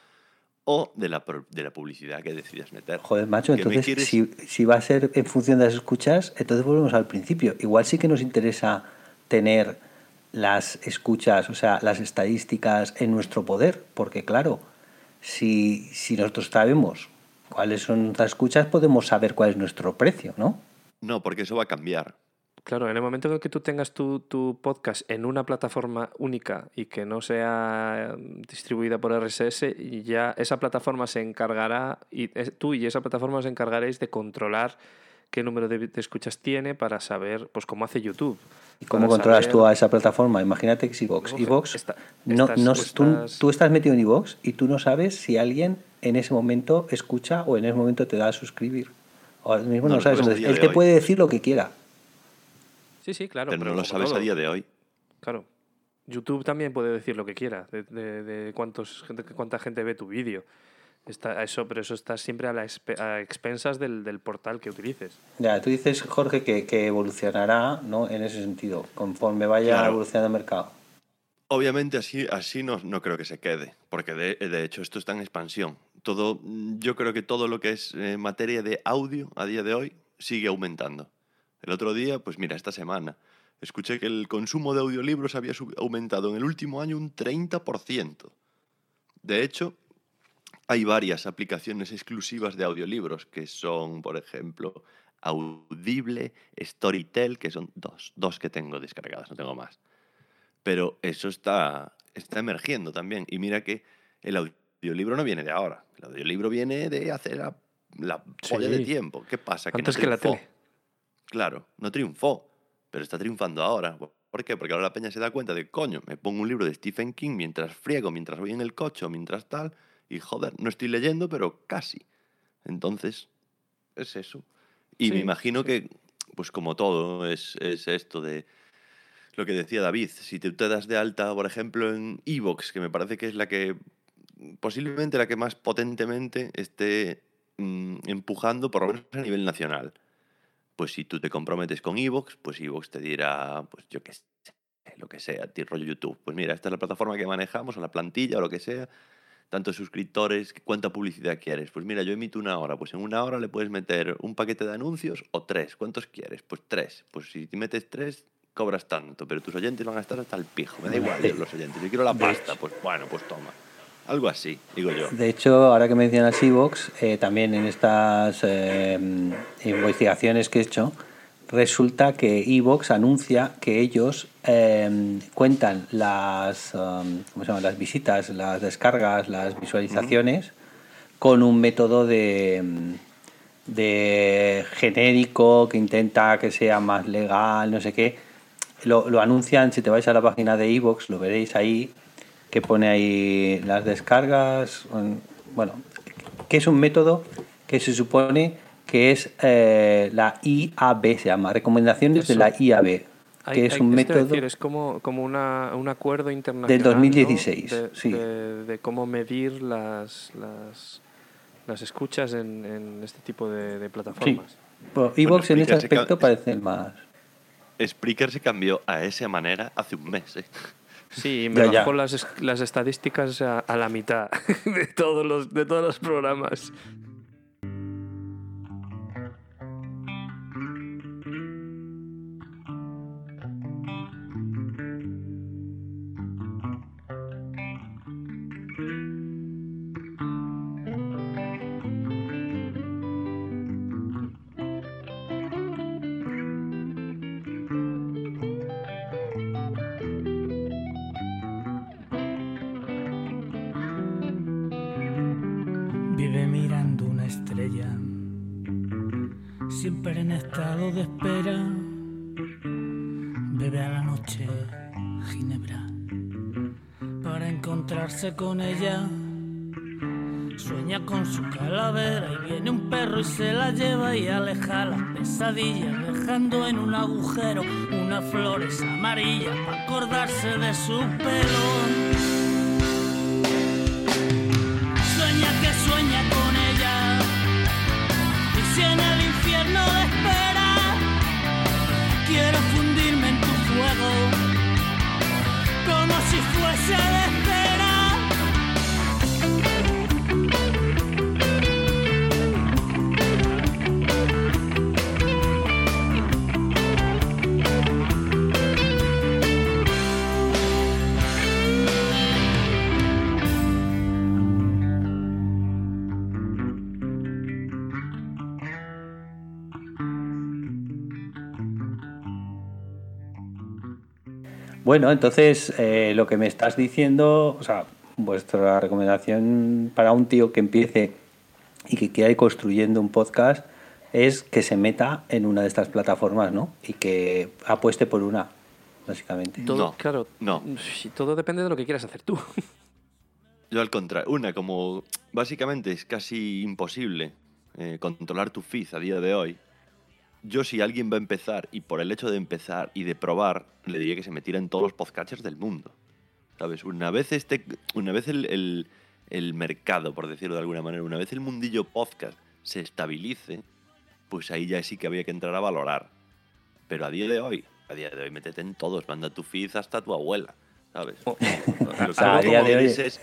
o de, la, pro- de la publicidad que decidas meter. Joder, macho, entonces quieres- si, si va a ser en función de las escuchas, entonces volvemos al principio. Igual sí que nos interesa tener las escuchas, o sea, las estadísticas en nuestro poder, porque claro, si, si nosotros sabemos cuáles son nuestras escuchas, podemos saber cuál es nuestro precio, ¿no? No, porque eso va a cambiar. Claro, en el momento en el que tú tengas tu, tu podcast en una plataforma única y que no sea eh, distribuida por RSS, y ya esa plataforma se encargará, y es- tú y esa plataforma os encargaréis de controlar qué número de, de escuchas tiene para saber, pues como hace YouTube. ¿Y cómo controlas saber- tú a esa plataforma? Imagínate que es iVox. Esta- no, estas- no, tú, tú estás metido en iVox y tú no sabes si alguien en ese momento escucha o en ese momento te da a suscribir. O ahora mismo No no, lo sabes. sabes a Entonces, día él de te hoy. puede decir lo que quiera. Sí, sí, claro. pero no lo sabes a día de hoy. Claro. YouTube también puede decir lo que quiera de, de- de cuántos, gente, cuánta gente ve tu vídeo. Está, eso, pero eso está siempre a, la a expensas del, del portal que utilices. Ya, tú dices, Jorge, que, que evolucionará ¿no? en ese sentido, conforme vaya Claro. evolucionando el mercado. Obviamente así, así no, no creo que se quede, porque de, de hecho esto está en expansión. Todo, yo creo que todo lo que es eh, materia de audio a día de hoy sigue aumentando. El otro día, pues mira, esta semana, escuché que el consumo de audiolibros había aumentado en el último año un 30%. De hecho, hay varias aplicaciones exclusivas de audiolibros, que son, por ejemplo, Audible, Storytel, que son dos, dos que tengo descargadas, no tengo más. Pero eso está, está emergiendo también. Y mira que el audiolibro no viene de ahora. El audiolibro viene de hace la, la polla de tiempo. ¿Qué pasa? Antes no que la tele. Claro, no triunfó, pero está triunfando ahora. ¿Por qué? Porque ahora la peña se da cuenta de, coño, me pongo un libro de Stephen King mientras friego, mientras voy en el coche mientras tal, y joder, no estoy leyendo, pero casi. Entonces, es eso. Y Sí, me imagino que, pues como todo, es, es esto de lo que decía David. Si tú te das de alta, por ejemplo, en Evox, que me parece que es la que, posiblemente la que más potentemente esté mm, empujando, por lo menos a nivel nacional pues si tú te comprometes con Evox, pues Evox te dirá, pues yo qué sé, lo que sea, ti rollo YouTube. Pues mira, esta es la plataforma que manejamos, o la plantilla, o lo que sea, tantos suscriptores, cuánta publicidad quieres. Pues mira, yo emito una hora, pues en una hora le puedes meter un paquete de anuncios o tres. ¿Cuántos quieres? Pues tres. Pues si te metes tres, cobras tanto, pero tus oyentes van a estar hasta el pijo. Me da igual los oyentes, yo quiero la pasta, pues bueno, pues toma. Algo así, digo yo. De hecho, ahora que mencionas Evox, eh, también en estas eh, investigaciones que he hecho, resulta que Evox anuncia que ellos eh, cuentan las, um, ¿cómo se llama? las visitas, las descargas, las visualizaciones con un método de, de genérico que intenta que sea más legal, no sé qué. Lo, lo anuncian, si te vais a la página de Evox, lo veréis ahí, que pone ahí las descargas. Bueno, que es un método que se supone que es eh, la IAB, se llama, Recomendaciones de Eso. la IAB, que Hay- es hay- un a método... decir, es como, como una, un acuerdo internacional. Del 2016, ¿no? de, sí. de- de cómo medir las, las, las escuchas en, en este tipo de, de Sí. plataformas. Bueno, Evox en ese Spreaker se ca- aspecto parece el más... Spreaker se cambió a esa manera hace un mes, ¿eh? Sí, y me Ya, ya. bajó las, las estadísticas a, a la mitad de todos los, de todos los programas. Con ella. Sueña con su calavera y viene un perro y se la lleva y aleja las pesadillas, dejando en un agujero unas flores amarillas para acordarse de su pelo. Bueno, entonces eh, lo que me estás diciendo, o sea, vuestra recomendación para un tío que empiece y que quiera ir construyendo un podcast es que se meta en una de estas plataformas, ¿no? Y que apueste por una, básicamente. Todo, No, claro, no. todo depende de lo que quieras hacer tú. Yo al contrario, una como básicamente es casi imposible eh, controlar tu feed a día de hoy. Yo si alguien va a empezar y por el hecho de empezar y de probar, le diría que se metiera en todos los podcatchers del mundo. ¿Sabes? Una vez este. Una vez el, el- el mercado, por decirlo de alguna manera, una vez el mundillo podcast se estabilice, pues ahí ya sí que había que entrar a valorar. Pero a día de hoy, a día de hoy, métete en todos, manda tu feed hasta tu abuela, ¿sabes? Lo que sea, a día de hoy- es-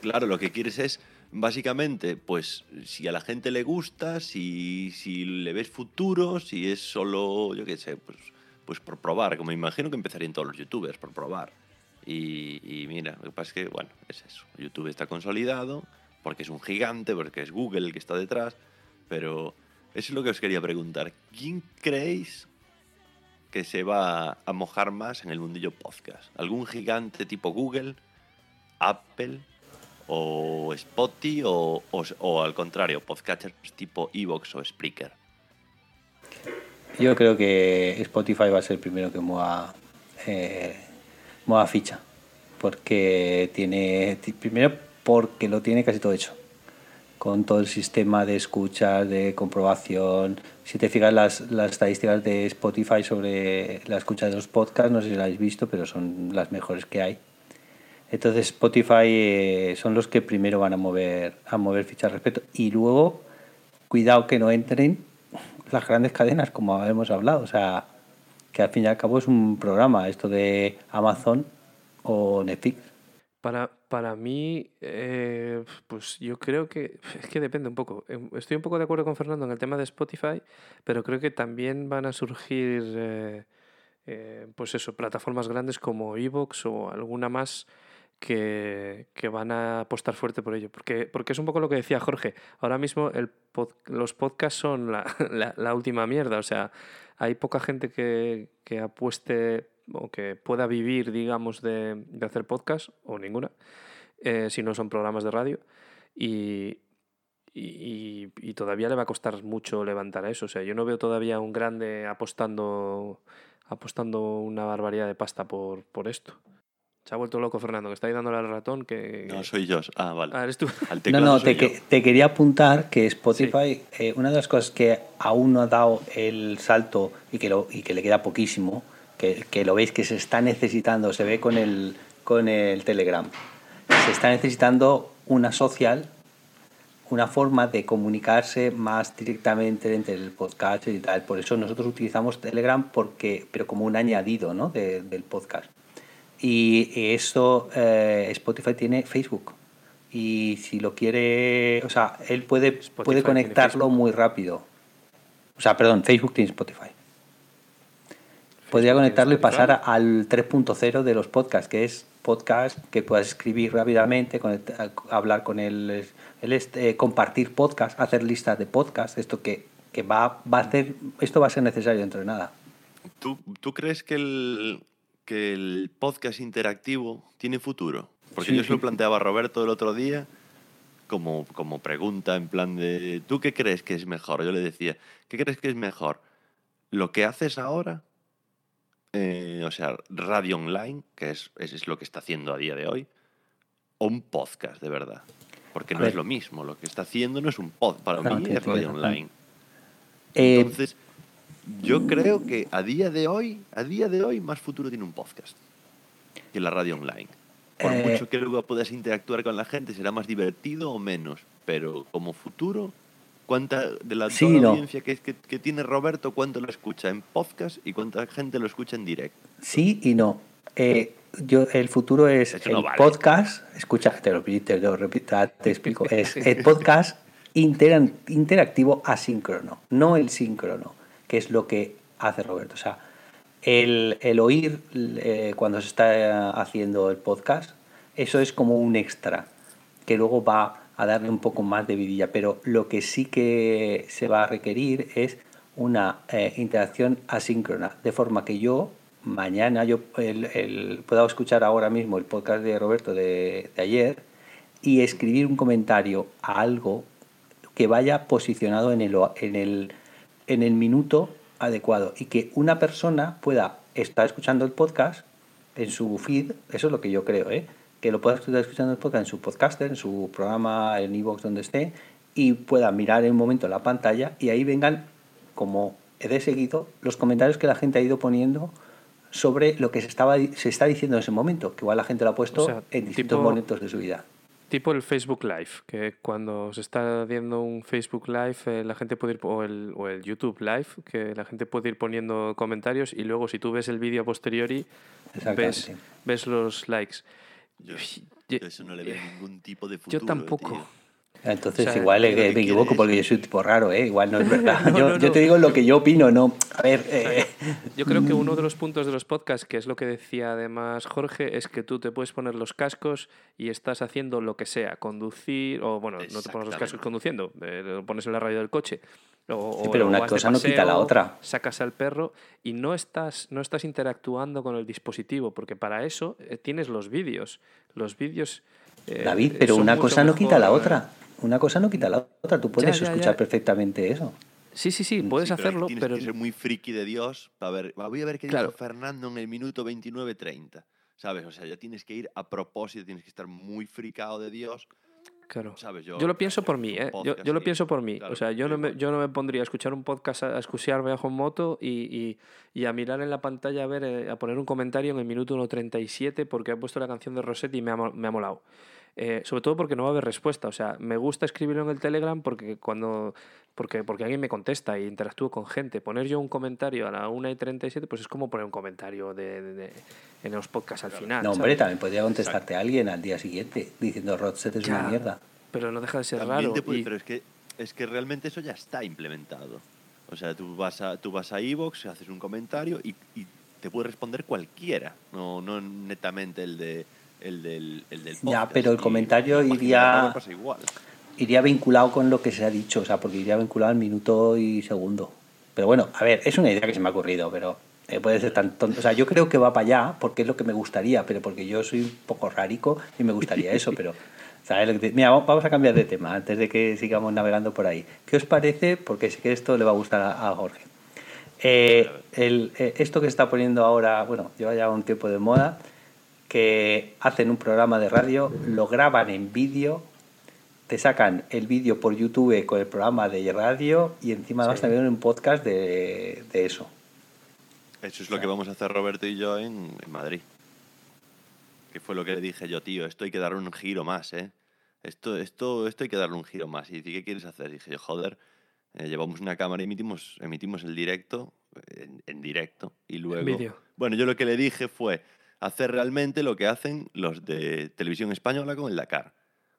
claro, lo que quieres es, básicamente, pues, si a la gente le gusta, si, si le ves futuro, si es solo, yo qué sé, pues, pues por probar, como imagino que empezarían todos los youtubers, por probar. Y, y mira, lo que pasa es que, bueno, es eso. YouTube está consolidado, porque es un gigante, porque es Google el que está detrás, pero eso es lo que os quería preguntar. ¿Quién creéis que se va a mojar más en el mundillo podcast? ¿Algún gigante tipo Google, Apple o Spotify o, o- al contrario, podcasters tipo Evox o Spreaker? Yo creo que Spotify va a ser el primero que mueva, eh, mueva ficha. Porque tiene. ti- Primero, porque lo tiene casi todo hecho. Con todo el sistema de escuchas, de comprobación. Si te fijas las, las estadísticas de Spotify sobre la escucha de los podcasts, no sé si las habéis visto, pero son las mejores que hay. Entonces Spotify eh, son los que primero van a mover, a mover ficha al respecto. Y luego, cuidado que no entren las grandes cadenas, como hemos hablado. O sea, que al fin y al cabo es un programa, esto de Amazon o Netflix. Para, para mí, eh, pues yo creo que es que depende un poco. Em, Estoy un poco de acuerdo con Fernando en el tema de Spotify, pero creo que también van a surgir, eh, pues eso, plataformas grandes como Evox o alguna más que, que van a apostar fuerte por ello. Porque, porque es un poco lo que decía Jorge. Ahora mismo el los podcasts son la, la- la última mierda. O sea, hay poca gente que, que apueste o que pueda vivir, digamos, de, de hacer podcast, o ninguna, eh, si no son programas de radio. Y, y, y todavía le va a costar mucho levantar a eso. O sea, yo no veo todavía un grande apostando, apostando una barbaridad de pasta por, por esto. Se ha vuelto loco Fernando, que está ahí dándole al ratón que... No, soy yo. Ah, vale. Ah, eres tú. Al No, no, te, yo. que- te quería apuntar que Spotify, eh, una de las cosas que aún no ha dado el salto y que, lo, y que le queda poquísimo, que, que lo veis que se está necesitando, se ve con el, con el Telegram, se está necesitando una social, una forma de comunicarse más directamente entre el podcast y tal. Por eso nosotros utilizamos Telegram, porque, pero como un añadido ¿no? de- del podcast. Y eso, eh, Spotify tiene Facebook. Y si lo quiere, o sea, él puede, Spotify puede conectarlo muy rápido. O sea, perdón, Facebook tiene Spotify. Podría conectarlo y pasar al 3.0 de los podcasts, que es podcast que puedas escribir rápidamente, conectar- hablar con él, él es, eh, compartir podcast, hacer listas de podcast, esto que, que va, va a hacer, esto va a ser necesario dentro de nada. ¿Tú, tú crees que el, que el podcast interactivo tiene futuro? Porque Sí, yo se lo planteaba a Roberto el otro día como, como pregunta en plan de, ¿tú qué crees que es mejor? Yo le decía, ¿qué crees que es mejor? ¿Lo que haces ahora? Eh, o sea, radio online, que es, es, es lo que está haciendo a día de hoy, o un podcast de verdad. Porque A no es lo mismo, lo que está haciendo no es un podcast, para Claro, mí es radio online. Eh, Entonces, yo creo que a día de hoy, a día de hoy, más futuro tiene un podcast que la radio online. Por Eh, mucho que luego puedas interactuar con la gente, será más divertido o menos. Pero como futuro, ¿cuánta de la Sí, toda no. audiencia que, que, que tiene Roberto, cuánto lo escucha en podcast y cuánta gente lo escucha en directo? Sí y no. Eh, yo, el futuro es Eso el no vale. podcast. Escucha, te lo, te lo repito, ah, te explico. Es el podcast intera- interactivo asíncrono, no el síncrono, que es lo que hace Roberto. O sea, el, el oír eh, cuando se está haciendo el podcast, eso es como un extra, que luego va a darle un poco más de vidilla. Pero lo que sí que se va a requerir es una eh, interacción asíncrona, de forma que yo mañana yo el, el- pueda escuchar ahora mismo el podcast de Roberto de, de ayer y escribir un comentario a algo que vaya posicionado en el, en el, en el minuto adecuado y que una persona pueda estar escuchando el podcast en su feed, eso es lo que yo creo, ¿eh? que lo pueda estar escuchando el podcast en su podcaster, en su programa, en iVoox, donde esté, y pueda mirar en un momento la pantalla y ahí vengan como de seguido los comentarios que la gente ha ido poniendo sobre lo que se, estaba, se está diciendo en ese momento, que igual la gente lo ha puesto O sea, en distintos tipo- momentos de su vida. Tipo el Facebook Live, que cuando se está haciendo un Facebook Live, eh, la gente puede ir, o el, o el YouTube Live, que la gente puede ir poniendo comentarios y luego si tú ves el vídeo a posteriori, ves, ves los likes. Yo, Yo- yo eso no le veo ningún tipo de futuro. Yo tampoco. tío. Entonces O sea, igual yo eh, que me equivoco es- porque yo soy un tipo raro, ¿eh? Igual no es verdad. No, yo, no, yo no. te digo lo que yo opino, no. A ver, eh, Yo creo que uno de los puntos de los podcasts, que es lo que decía además Jorge, es que tú te puedes poner los cascos y estás haciendo lo que sea, conducir, o bueno, no te pones los cascos conduciendo, eh, lo pones en la radio del coche. O, Sí, pero o una cosa no quita la otra. Sacas al perro y no estás, no estás interactuando con el dispositivo, porque para eso eh, tienes los vídeos. Los vídeos. eh, David, pero una cosa no quita la otra. Una cosa no quita la otra. Tú puedes Ya, ya, escuchar ya. perfectamente eso. Sí, sí, sí, puedes Sí, pero hacerlo, tienes pero. que ser muy friki de Dios para ver. Voy a ver qué Claro. dijo Fernando en el minuto 29.30. ¿Sabes? O sea, ya tienes que ir a propósito, tienes que estar muy fricado de Dios. Claro. ¿Sabes? Yo, lo pienso por mí, ¿eh? Yo, yo lo pienso por mí. Claro, o sea, yo yo no, me, yo no me pondría a escuchar un podcast, a, a escucharme bajo moto y, y, y a mirar en la pantalla, a ver, eh, a poner un comentario en el minuto 1.37 porque ha puesto la canción de Rossetti y me ha, me ha molado. Eh, sobre todo porque no va a haber respuesta. O sea, me gusta escribirlo en el Telegram porque cuando porque, porque alguien me contesta e interactúo con gente. Poner yo un comentario a la 1 y 37, pues es como poner un comentario de, de- de- en los podcasts al final. No, hombre, ¿sabes? también podría contestarte a alguien al día siguiente diciendo Rodset es una mierda. Pero no deja de ser También raro. te puede- y- Pero es que, es que realmente eso ya está implementado. O sea, tú vas a, tú vas a iVoox, haces un comentario y, y te puede responder cualquiera. No, no netamente el de el del, el del Ya, podcast. pero el comentario iría- igual. Iría vinculado con lo que se ha dicho, o sea, porque iría vinculado al minuto y segundo. Pero bueno, a ver, es una idea que se me ha ocurrido, pero eh, puede ser tan tonto. O sea, yo creo que va para allá porque es lo que me gustaría, pero porque yo soy un poco rarico y me gustaría eso, pero. ¿sabes lo que te- Mira, va- vamos a cambiar de tema antes de que sigamos navegando por ahí. ¿Qué os parece? Porque sé que esto le va a gustar a, a Jorge. Eh, el, eh, esto que se está poniendo ahora, bueno, lleva ya un tiempo de moda, que hacen un programa de radio, lo graban en vídeo, te sacan el vídeo por YouTube con el programa de radio y encima vas Sí. a ver un podcast de, de eso. Eso es lo que vamos a hacer Roberto y yo en, en Madrid. Que fue lo que le dije yo, tío, esto hay que darle un giro más, ¿eh? Esto, esto, esto hay que darle un giro más. Y dice, ¿qué quieres hacer? dije yo, joder, eh, llevamos una cámara y emitimos, emitimos el directo en, en directo. Y luego... vídeo. Bueno, yo lo que le dije fue hacer realmente lo que hacen los de televisión española con el Dakar.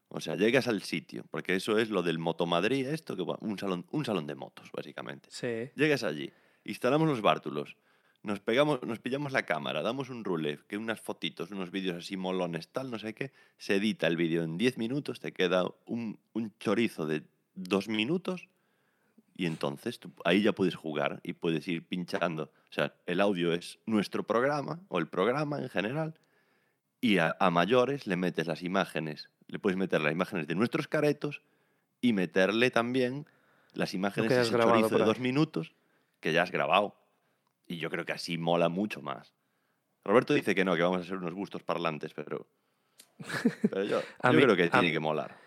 O sea, llegas al sitio, porque eso es lo del Motomadrid, esto, que un salón, un salón de motos, básicamente. Sí. Llegas allí, instalamos los bártulos, nos pegamos, nos pillamos la cámara, damos un rule, que unas fotitos, unos vídeos así molones, tal, no sé qué, se edita el vídeo en 10 minutos, te queda un, un chorizo de dos minutos y entonces tú ahí ya puedes jugar y puedes ir pinchando. O sea, el audio es nuestro programa o el programa en general y a, a mayores le metes las imágenes, le puedes meter las imágenes de nuestros caretos y meterle también las imágenes de ese chorizo de dos minutos que ya has grabado. Y yo creo que así mola mucho más. Roberto dice que no, que vamos a ser unos gustos parlantes, pero, pero yo, A yo mí- creo que a- tiene que molar.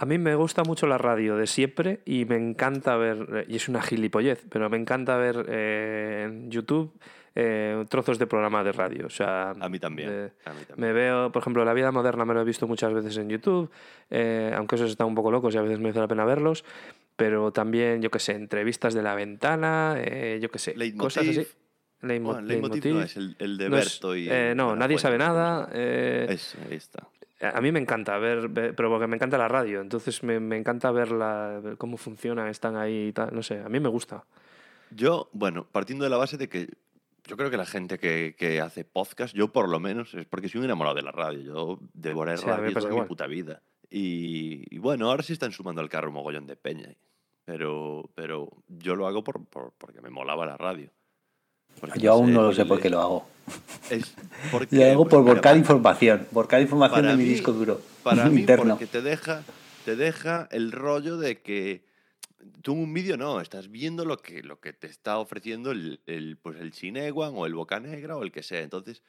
A mí me gusta mucho la radio de siempre y me encanta ver, y es una gilipollez, pero me encanta ver eh, en YouTube eh, trozos de programas de radio. O sea, A mí también. a mí también. me veo, por ejemplo, La vida moderna me lo he visto muchas veces en YouTube, eh, aunque esos están un poco locos y a veces merece la pena verlos, pero también, yo qué sé, entrevistas de la ventana, eh, yo qué sé, cosas así. Leitmotiv. Leitmo- Bueno, Leitmotiv no es el, el de No es- y... eh, no, nadie sabe nada. Eso, ahí está. A mí me encanta ver, ver- pero porque me encanta la radio, entonces me, me encanta ver, la- ver cómo funcionan, están ahí y tal, no sé, a mí me gusta. Yo, bueno, partiendo de la base de que yo creo que la gente que, que hace podcast, yo por lo menos, es porque soy un enamorado de la radio. Yo devoré Sí, radio toda mi igual. puta vida. Y, y bueno, ahora sí están sumando al carro un mogollón de peña. Pero, pero yo lo hago por, por- porque me molaba la radio. Porque Yo aún sé, no lo sé por qué lo hago. Es porque, Lo hago por volcar información, volcar información de mi mí- disco duro Para mí, interno. porque te deja, te deja el rollo de que tú en un vídeo no, estás viendo lo que, lo que te está ofreciendo el, el, pues el Cineguan o el Boca Negra o el que sea. Entonces,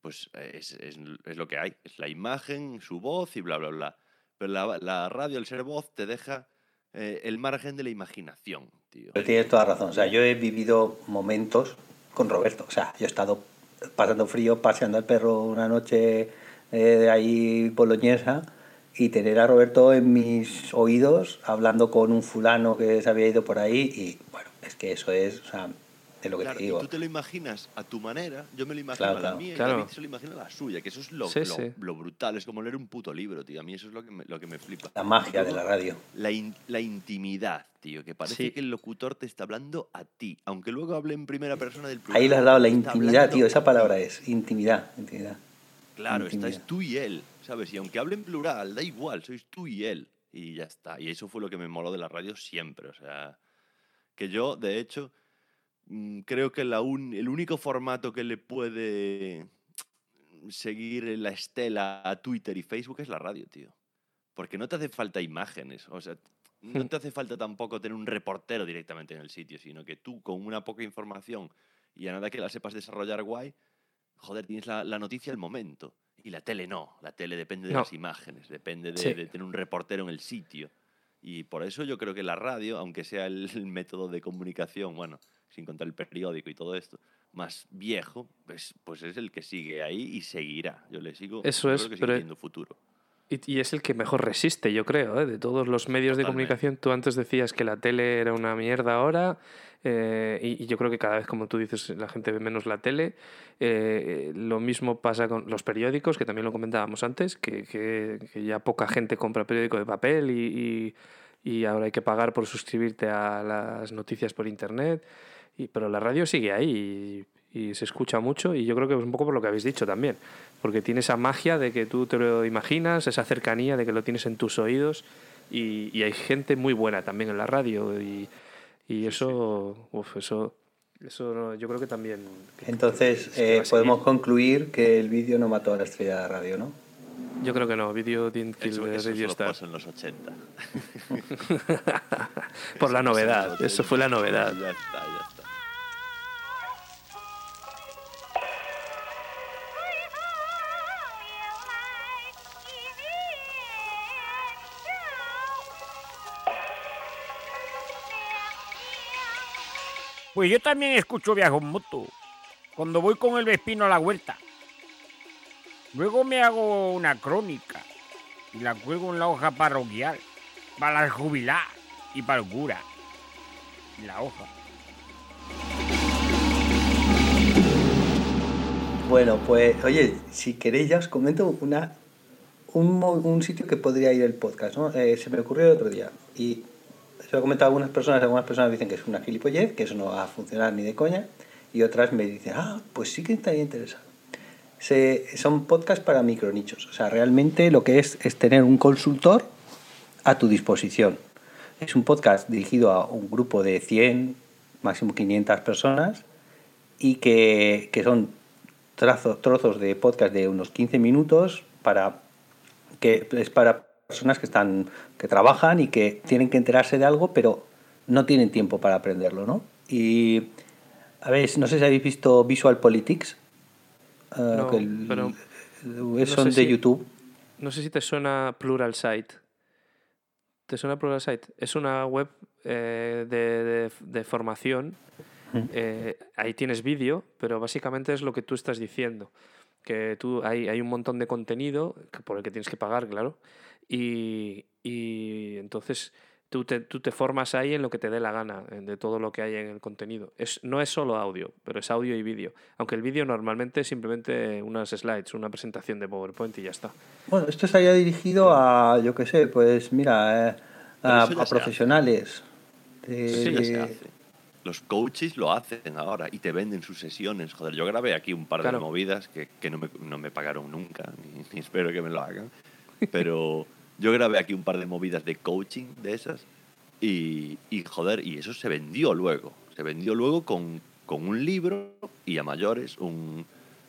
pues es, es- es lo que hay. Es la imagen, su voz y bla, bla, bla. Pero la, la radio, el ser voz, te deja eh, el margen de la imaginación, tío. Pero tienes toda razón. O sea, yo he vivido momentos con Roberto. O sea, yo he estado pasando frío, paseando al perro una noche eh, de ahí boloñesa y tener a Roberto en mis oídos hablando con un fulano que se había ido por ahí y bueno, es que eso es, es lo que Claro, te y digo. tú te lo imaginas a tu manera, yo me lo imagino Claro, a la claro. mía y Claro. David se lo imagina a la suya, que eso es lo, Sí, lo, sí. lo brutal, es como leer un puto libro, tío. A mí eso es lo que me, lo que me flipa. La magia de la radio. La, in- la intimidad, tío, que parece Sí. que el locutor te está hablando a ti, aunque luego hable en primera persona del programa. Ahí le has dado la intimidad, tío, a esta ti. palabra es intimidad, intimidad. Claro, intimidad. estás tú y él, ¿sabes? Y aunque hable en plural, da igual, sois tú y él. Y ya está. Y eso fue lo que me moló de la radio siempre. O sea, que yo, de hecho, creo que la un- el único formato que le puede seguir la estela a Twitter y Facebook es la radio, tío. Porque no te hace falta imágenes. O sea, no Hmm. te hace falta tampoco tener un reportero directamente en el sitio, sino que tú, con una poca información y a nada que la sepas desarrollar guay, joder, tienes la, la noticia al momento. Y la tele no. La tele depende de No. las imágenes, depende de, Sí. de tener un reportero en el sitio. Y por eso yo creo que la radio, aunque sea el, el método de comunicación, bueno, sin contar el periódico y todo esto, más viejo, pues, pues es el que sigue ahí y seguirá. Yo le sigo. Eso es, que pero- futuro. Y, y es el que mejor resiste, yo creo, ¿eh? de todos los medios de Totalmente. comunicación. Tú antes decías que la tele era una mierda ahora, eh, y, y yo creo que cada vez, como tú dices, la gente ve menos la tele. Eh, lo mismo pasa con los periódicos, que también lo comentábamos antes, que, que- que ya poca gente compra periódico de papel y- y ahora hay que pagar por suscribirte a las noticias por internet. Y, pero la radio sigue ahí y, y se escucha mucho y yo creo que es un poco por lo que habéis dicho también, porque tiene esa magia de que tú te lo imaginas, esa cercanía de que lo tienes en tus oídos y, y hay gente muy buena también en la radio y, y eso, uf, eso, eso no- yo creo que también... que- Entonces, que eh, podemos concluir que el vídeo no mató a la estrella de la radio, ¿no? Yo creo que no, Video Didn't Kill Eso, the eso Radio Star. pasó en los 80. Por la novedad, eso fue la 80. novedad. Ya está, ya está. Pues yo también escucho Viajo en Moto. Cuando voy con el Vespino a la huerta. Luego me hago una crónica y la cuelgo en la hoja parroquial. Para el jubilar y para el cura. La hoja. Bueno, pues, oye, si queréis ya os comento una, un sitio que podría ir el podcast, ¿no? Eh, se me ocurrió el otro día y se lo he comentado a algunas personas, algunas personas dicen que es una gilipollez, que eso no va a funcionar ni de coña, y otras me dicen, ah, pues sí que estaría interesado. Se, son podcasts para micronichos, o sea, realmente lo que es es tener un consultor a tu disposición. Es un podcast dirigido a un grupo de 100, máximo 500 personas y que, que son trazo- trozos de podcast de unos 15 minutos para que es para personas que están que trabajan y que tienen que enterarse de algo pero no tienen tiempo para aprenderlo ¿no? y a ver no sé si habéis visto Visual Politics eh, No, que el- pero no son sé de si- YouTube No sé si te suena Plural Site. ¿Te suena Plural Site? Es una web eh, de, de- de formación. Eh, ahí tienes vídeo, pero básicamente es lo que tú estás diciendo. Que tú hay, hay un montón de contenido por el que tienes que pagar, claro. Y, y entonces tú te, tú te formas ahí en lo que te dé la gana, en- de todo lo que hay en el contenido. Es, no es solo audio, pero es audio y vídeo. Aunque el vídeo normalmente es simplemente unas slides, una presentación de PowerPoint y ya está. bueno esto estaría dirigido a yo qué sé pues mira eh, a, a se profesionales ya se de- hace. Los coaches lo hacen ahora y te venden sus sesiones. Joder, yo grabé aquí un par Claro. de movidas que, que no, me, no me pagaron nunca, ni, ni espero que me lo hagan. Pero yo grabé aquí un par de movidas de coaching de esas y, y, joder, y eso se vendió luego. Se vendió luego con, con un libro y a mayores, un,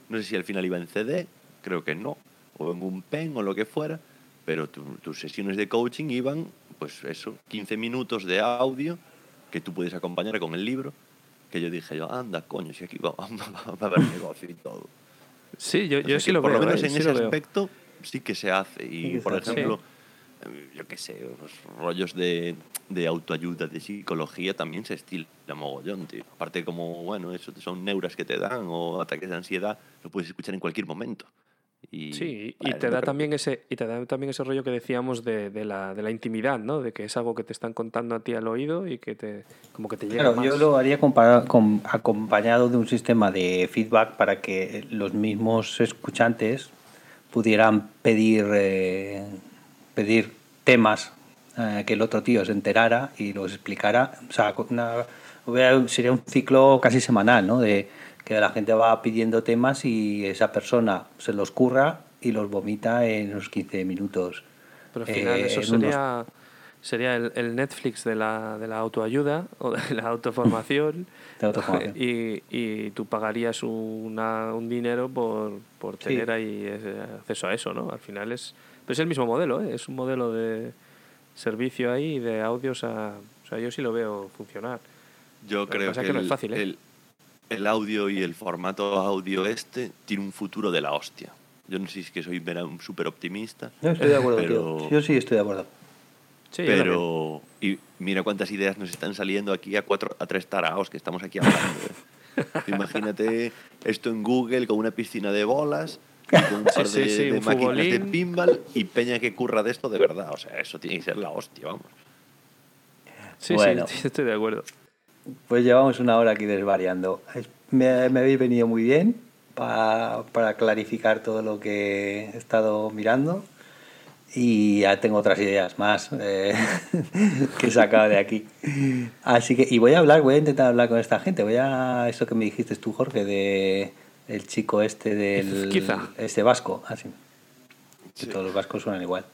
no sé si al final iba en CD, creo que no, o en un pen o lo que fuera, pero tu- tus sesiones de coaching iban, pues eso, 15 minutos de audio que tú puedes acompañar con el libro, que yo dije yo, anda, coño, si aquí va, va a haber negocio y todo. Sí, yo, O yo sí que lo por veo. lo menos ¿eh? en Sí ese veo. aspecto sí que se hace. Y, por ejemplo, yo qué sé, los rollos de, de autoayuda, de psicología también se estila mogollón, tío. Aparte como, bueno, eso son neuras que te dan o ataques de ansiedad, lo puedes escuchar en cualquier momento. Y, Sí, y vale, te da creo- también ese, y te da también ese rollo que decíamos de, de la, de la intimidad, ¿no? De que es algo que te están contando a ti al oído y que te como que te llega Claro, más. yo lo haría com- acompañado de un sistema de feedback para que los mismos escuchantes pudieran pedir, eh, pedir temas eh, que el otro tío se enterara y los explicara. O sea, una- sería un ciclo casi semanal, ¿no? De que la gente va pidiendo temas y esa persona se los curra y los vomita en unos 15 minutos. Pero al final eh, eso en unos- sería, sería el, el Netflix de la, de la autoayuda o de la autoformación. De autoformación. y, y tú pagarías una, un dinero por, por Sí. tener ahí ese acceso a eso, ¿no? Al final es, pero es el mismo modelo, ¿eh? Es un modelo de servicio ahí de audios a... O sea, yo sí lo veo funcionar. Yo Lo que creo que, que no el, es fácil, ¿eh? el- el audio y el formato audio este tiene un futuro de la hostia. Yo no sé si es que soy un súper optimista. Yo estoy de acuerdo, pero, tío. Yo sí estoy de acuerdo. Sí, pero y mira cuántas ideas nos están saliendo aquí a cuatro a tres taraos que estamos aquí hablando. ¿eh? Imagínate esto en Google con una piscina de bolas, un par Sí, de, sí, sí, de un máquinas de pinball y peña que curra de esto de verdad. O sea, eso tiene que ser la hostia, vamos. Sí, Bueno. sí, estoy de acuerdo. Pues llevamos una hora aquí desvariando. Es- Me, me habéis venido muy bien pa- para clarificar todo lo que he estado mirando. Y ya tengo otras ideas más eh, que he sacado de aquí. Así que, y voy a hablar, voy a intentar hablar con esta gente. Voy a eso que me dijiste tú, Jorge, de el chico este del Izquierda. este vasco. Así. Sí. Todos los vascos suenan igual.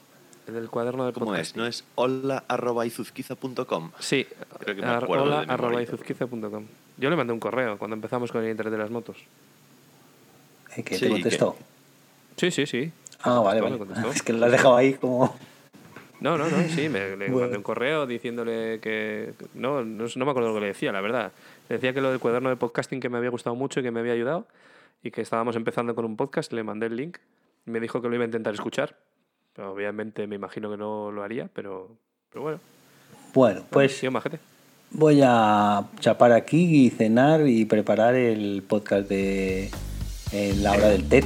Del cuaderno de ¿Cómo podcast. es? ¿No es hola arroba izuzquiza.com? Sí, Creo que me acuerdo de hola memoria. arroba izuzquiza.com. Yo le mandé un correo cuando empezamos con el internet de las motos. Eh, que Sí, te que- contestó. Sí, sí, sí. Ah, vale, vale. Es que lo has dejado ahí como... No, no, no, sí, me, le Bueno. mandé un correo diciéndole que... No, no, no me acuerdo lo que le decía, la verdad. Le decía que lo del cuaderno de podcasting que me había gustado mucho y que me había ayudado y que estábamos empezando con un podcast, le mandé el link y me dijo que lo iba a intentar escuchar. Obviamente me imagino que no lo haría, pero, pero bueno. Bueno, pues... Majete. Voy a chapar aquí y cenar y preparar el podcast de en la hora del TED.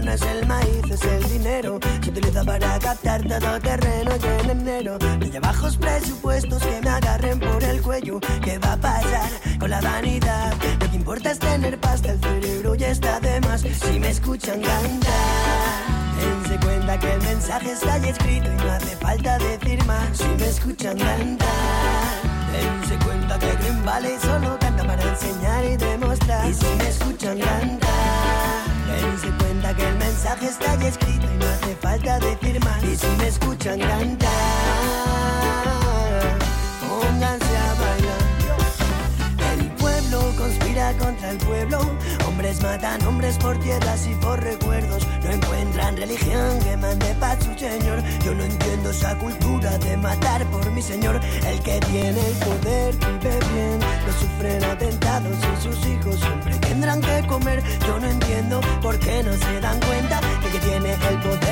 No es el maíz, es el dinero. Se utiliza para captar todo terreno y en enero. Hay bajos presupuestos que me agarren por el cuello. ¿Qué va a pasar con la vanidad? Lo que importa es tener pasta, el cerebro ya está de más. Si me escuchan cantar. Dense cuenta que el mensaje está ya escrito y no hace falta decir más. Si me escuchan cantar, dense cuenta que Green Valley solo canta para enseñar y demostrar. Y si me escuchan cantar, dense que el mensaje está ya escrito y no hace falta decir más. Y si me escuchan cantar, el pueblo. Hombres matan hombres por tierras y por recuerdos. No encuentran religión que mande paz su señor. Yo no entiendo esa cultura de matar por mi señor. El que tiene el poder vive bien. No sufren atentados y sus hijos siempre tendrán que comer. Yo no entiendo por qué no se dan cuenta el que tiene el poder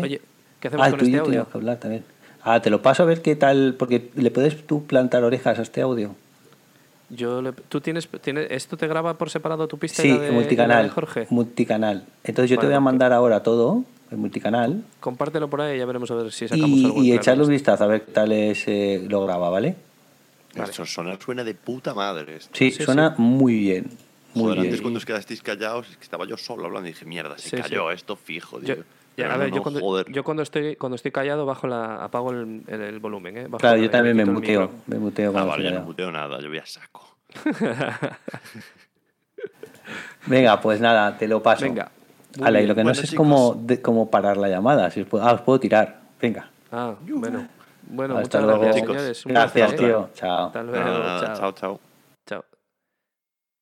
noche. Oye, ¿qué hacemos ah, con tú y este yo audio? que hablar también. Ah, te lo paso a ver qué tal, porque le puedes tú plantar orejas a este audio. Yo le- ¿Tú tienes, tienes. ¿Esto te graba por separado tu pista y Sí, la de, y la multicanal. de Jorge? Multicanal. Entonces yo te Vale, voy a mandar ahora todo, el multicanal, Compártelo por ahí y ya veremos a ver si sacamos y, algo. y en claro. echarle un vistazo a ver qué tal es, eh, lo graba, ¿vale? Eso sonar suena de puta madre. esto. Sí, suena muy bien. Muy Joder, bien. antes cuando os quedasteis callados, es que estaba yo solo hablando y dije, mierda, se Sí, sí. cayó esto fijo, Yo, tío. Ya, no, yo, cuando, joder. yo cuando estoy cuando estoy callado bajo la apago el, el- el volumen, ¿eh? Bajo Claro, la- yo también me muteo. Me muteo Ah, vale, yo no muteo nada, yo voy a saco. Venga, pues nada, te lo paso. Venga. Y bien. lo que no sé es cómo, de- cómo parar la llamada. Si os puedo, ah, os puedo tirar. Venga. Ah, bueno. Bueno, Hasta muchas luego. gracias, señores. Gracias, placer, ¿eh? tío. Chao. Hasta luego. Nada, nada, chao. chao, chao.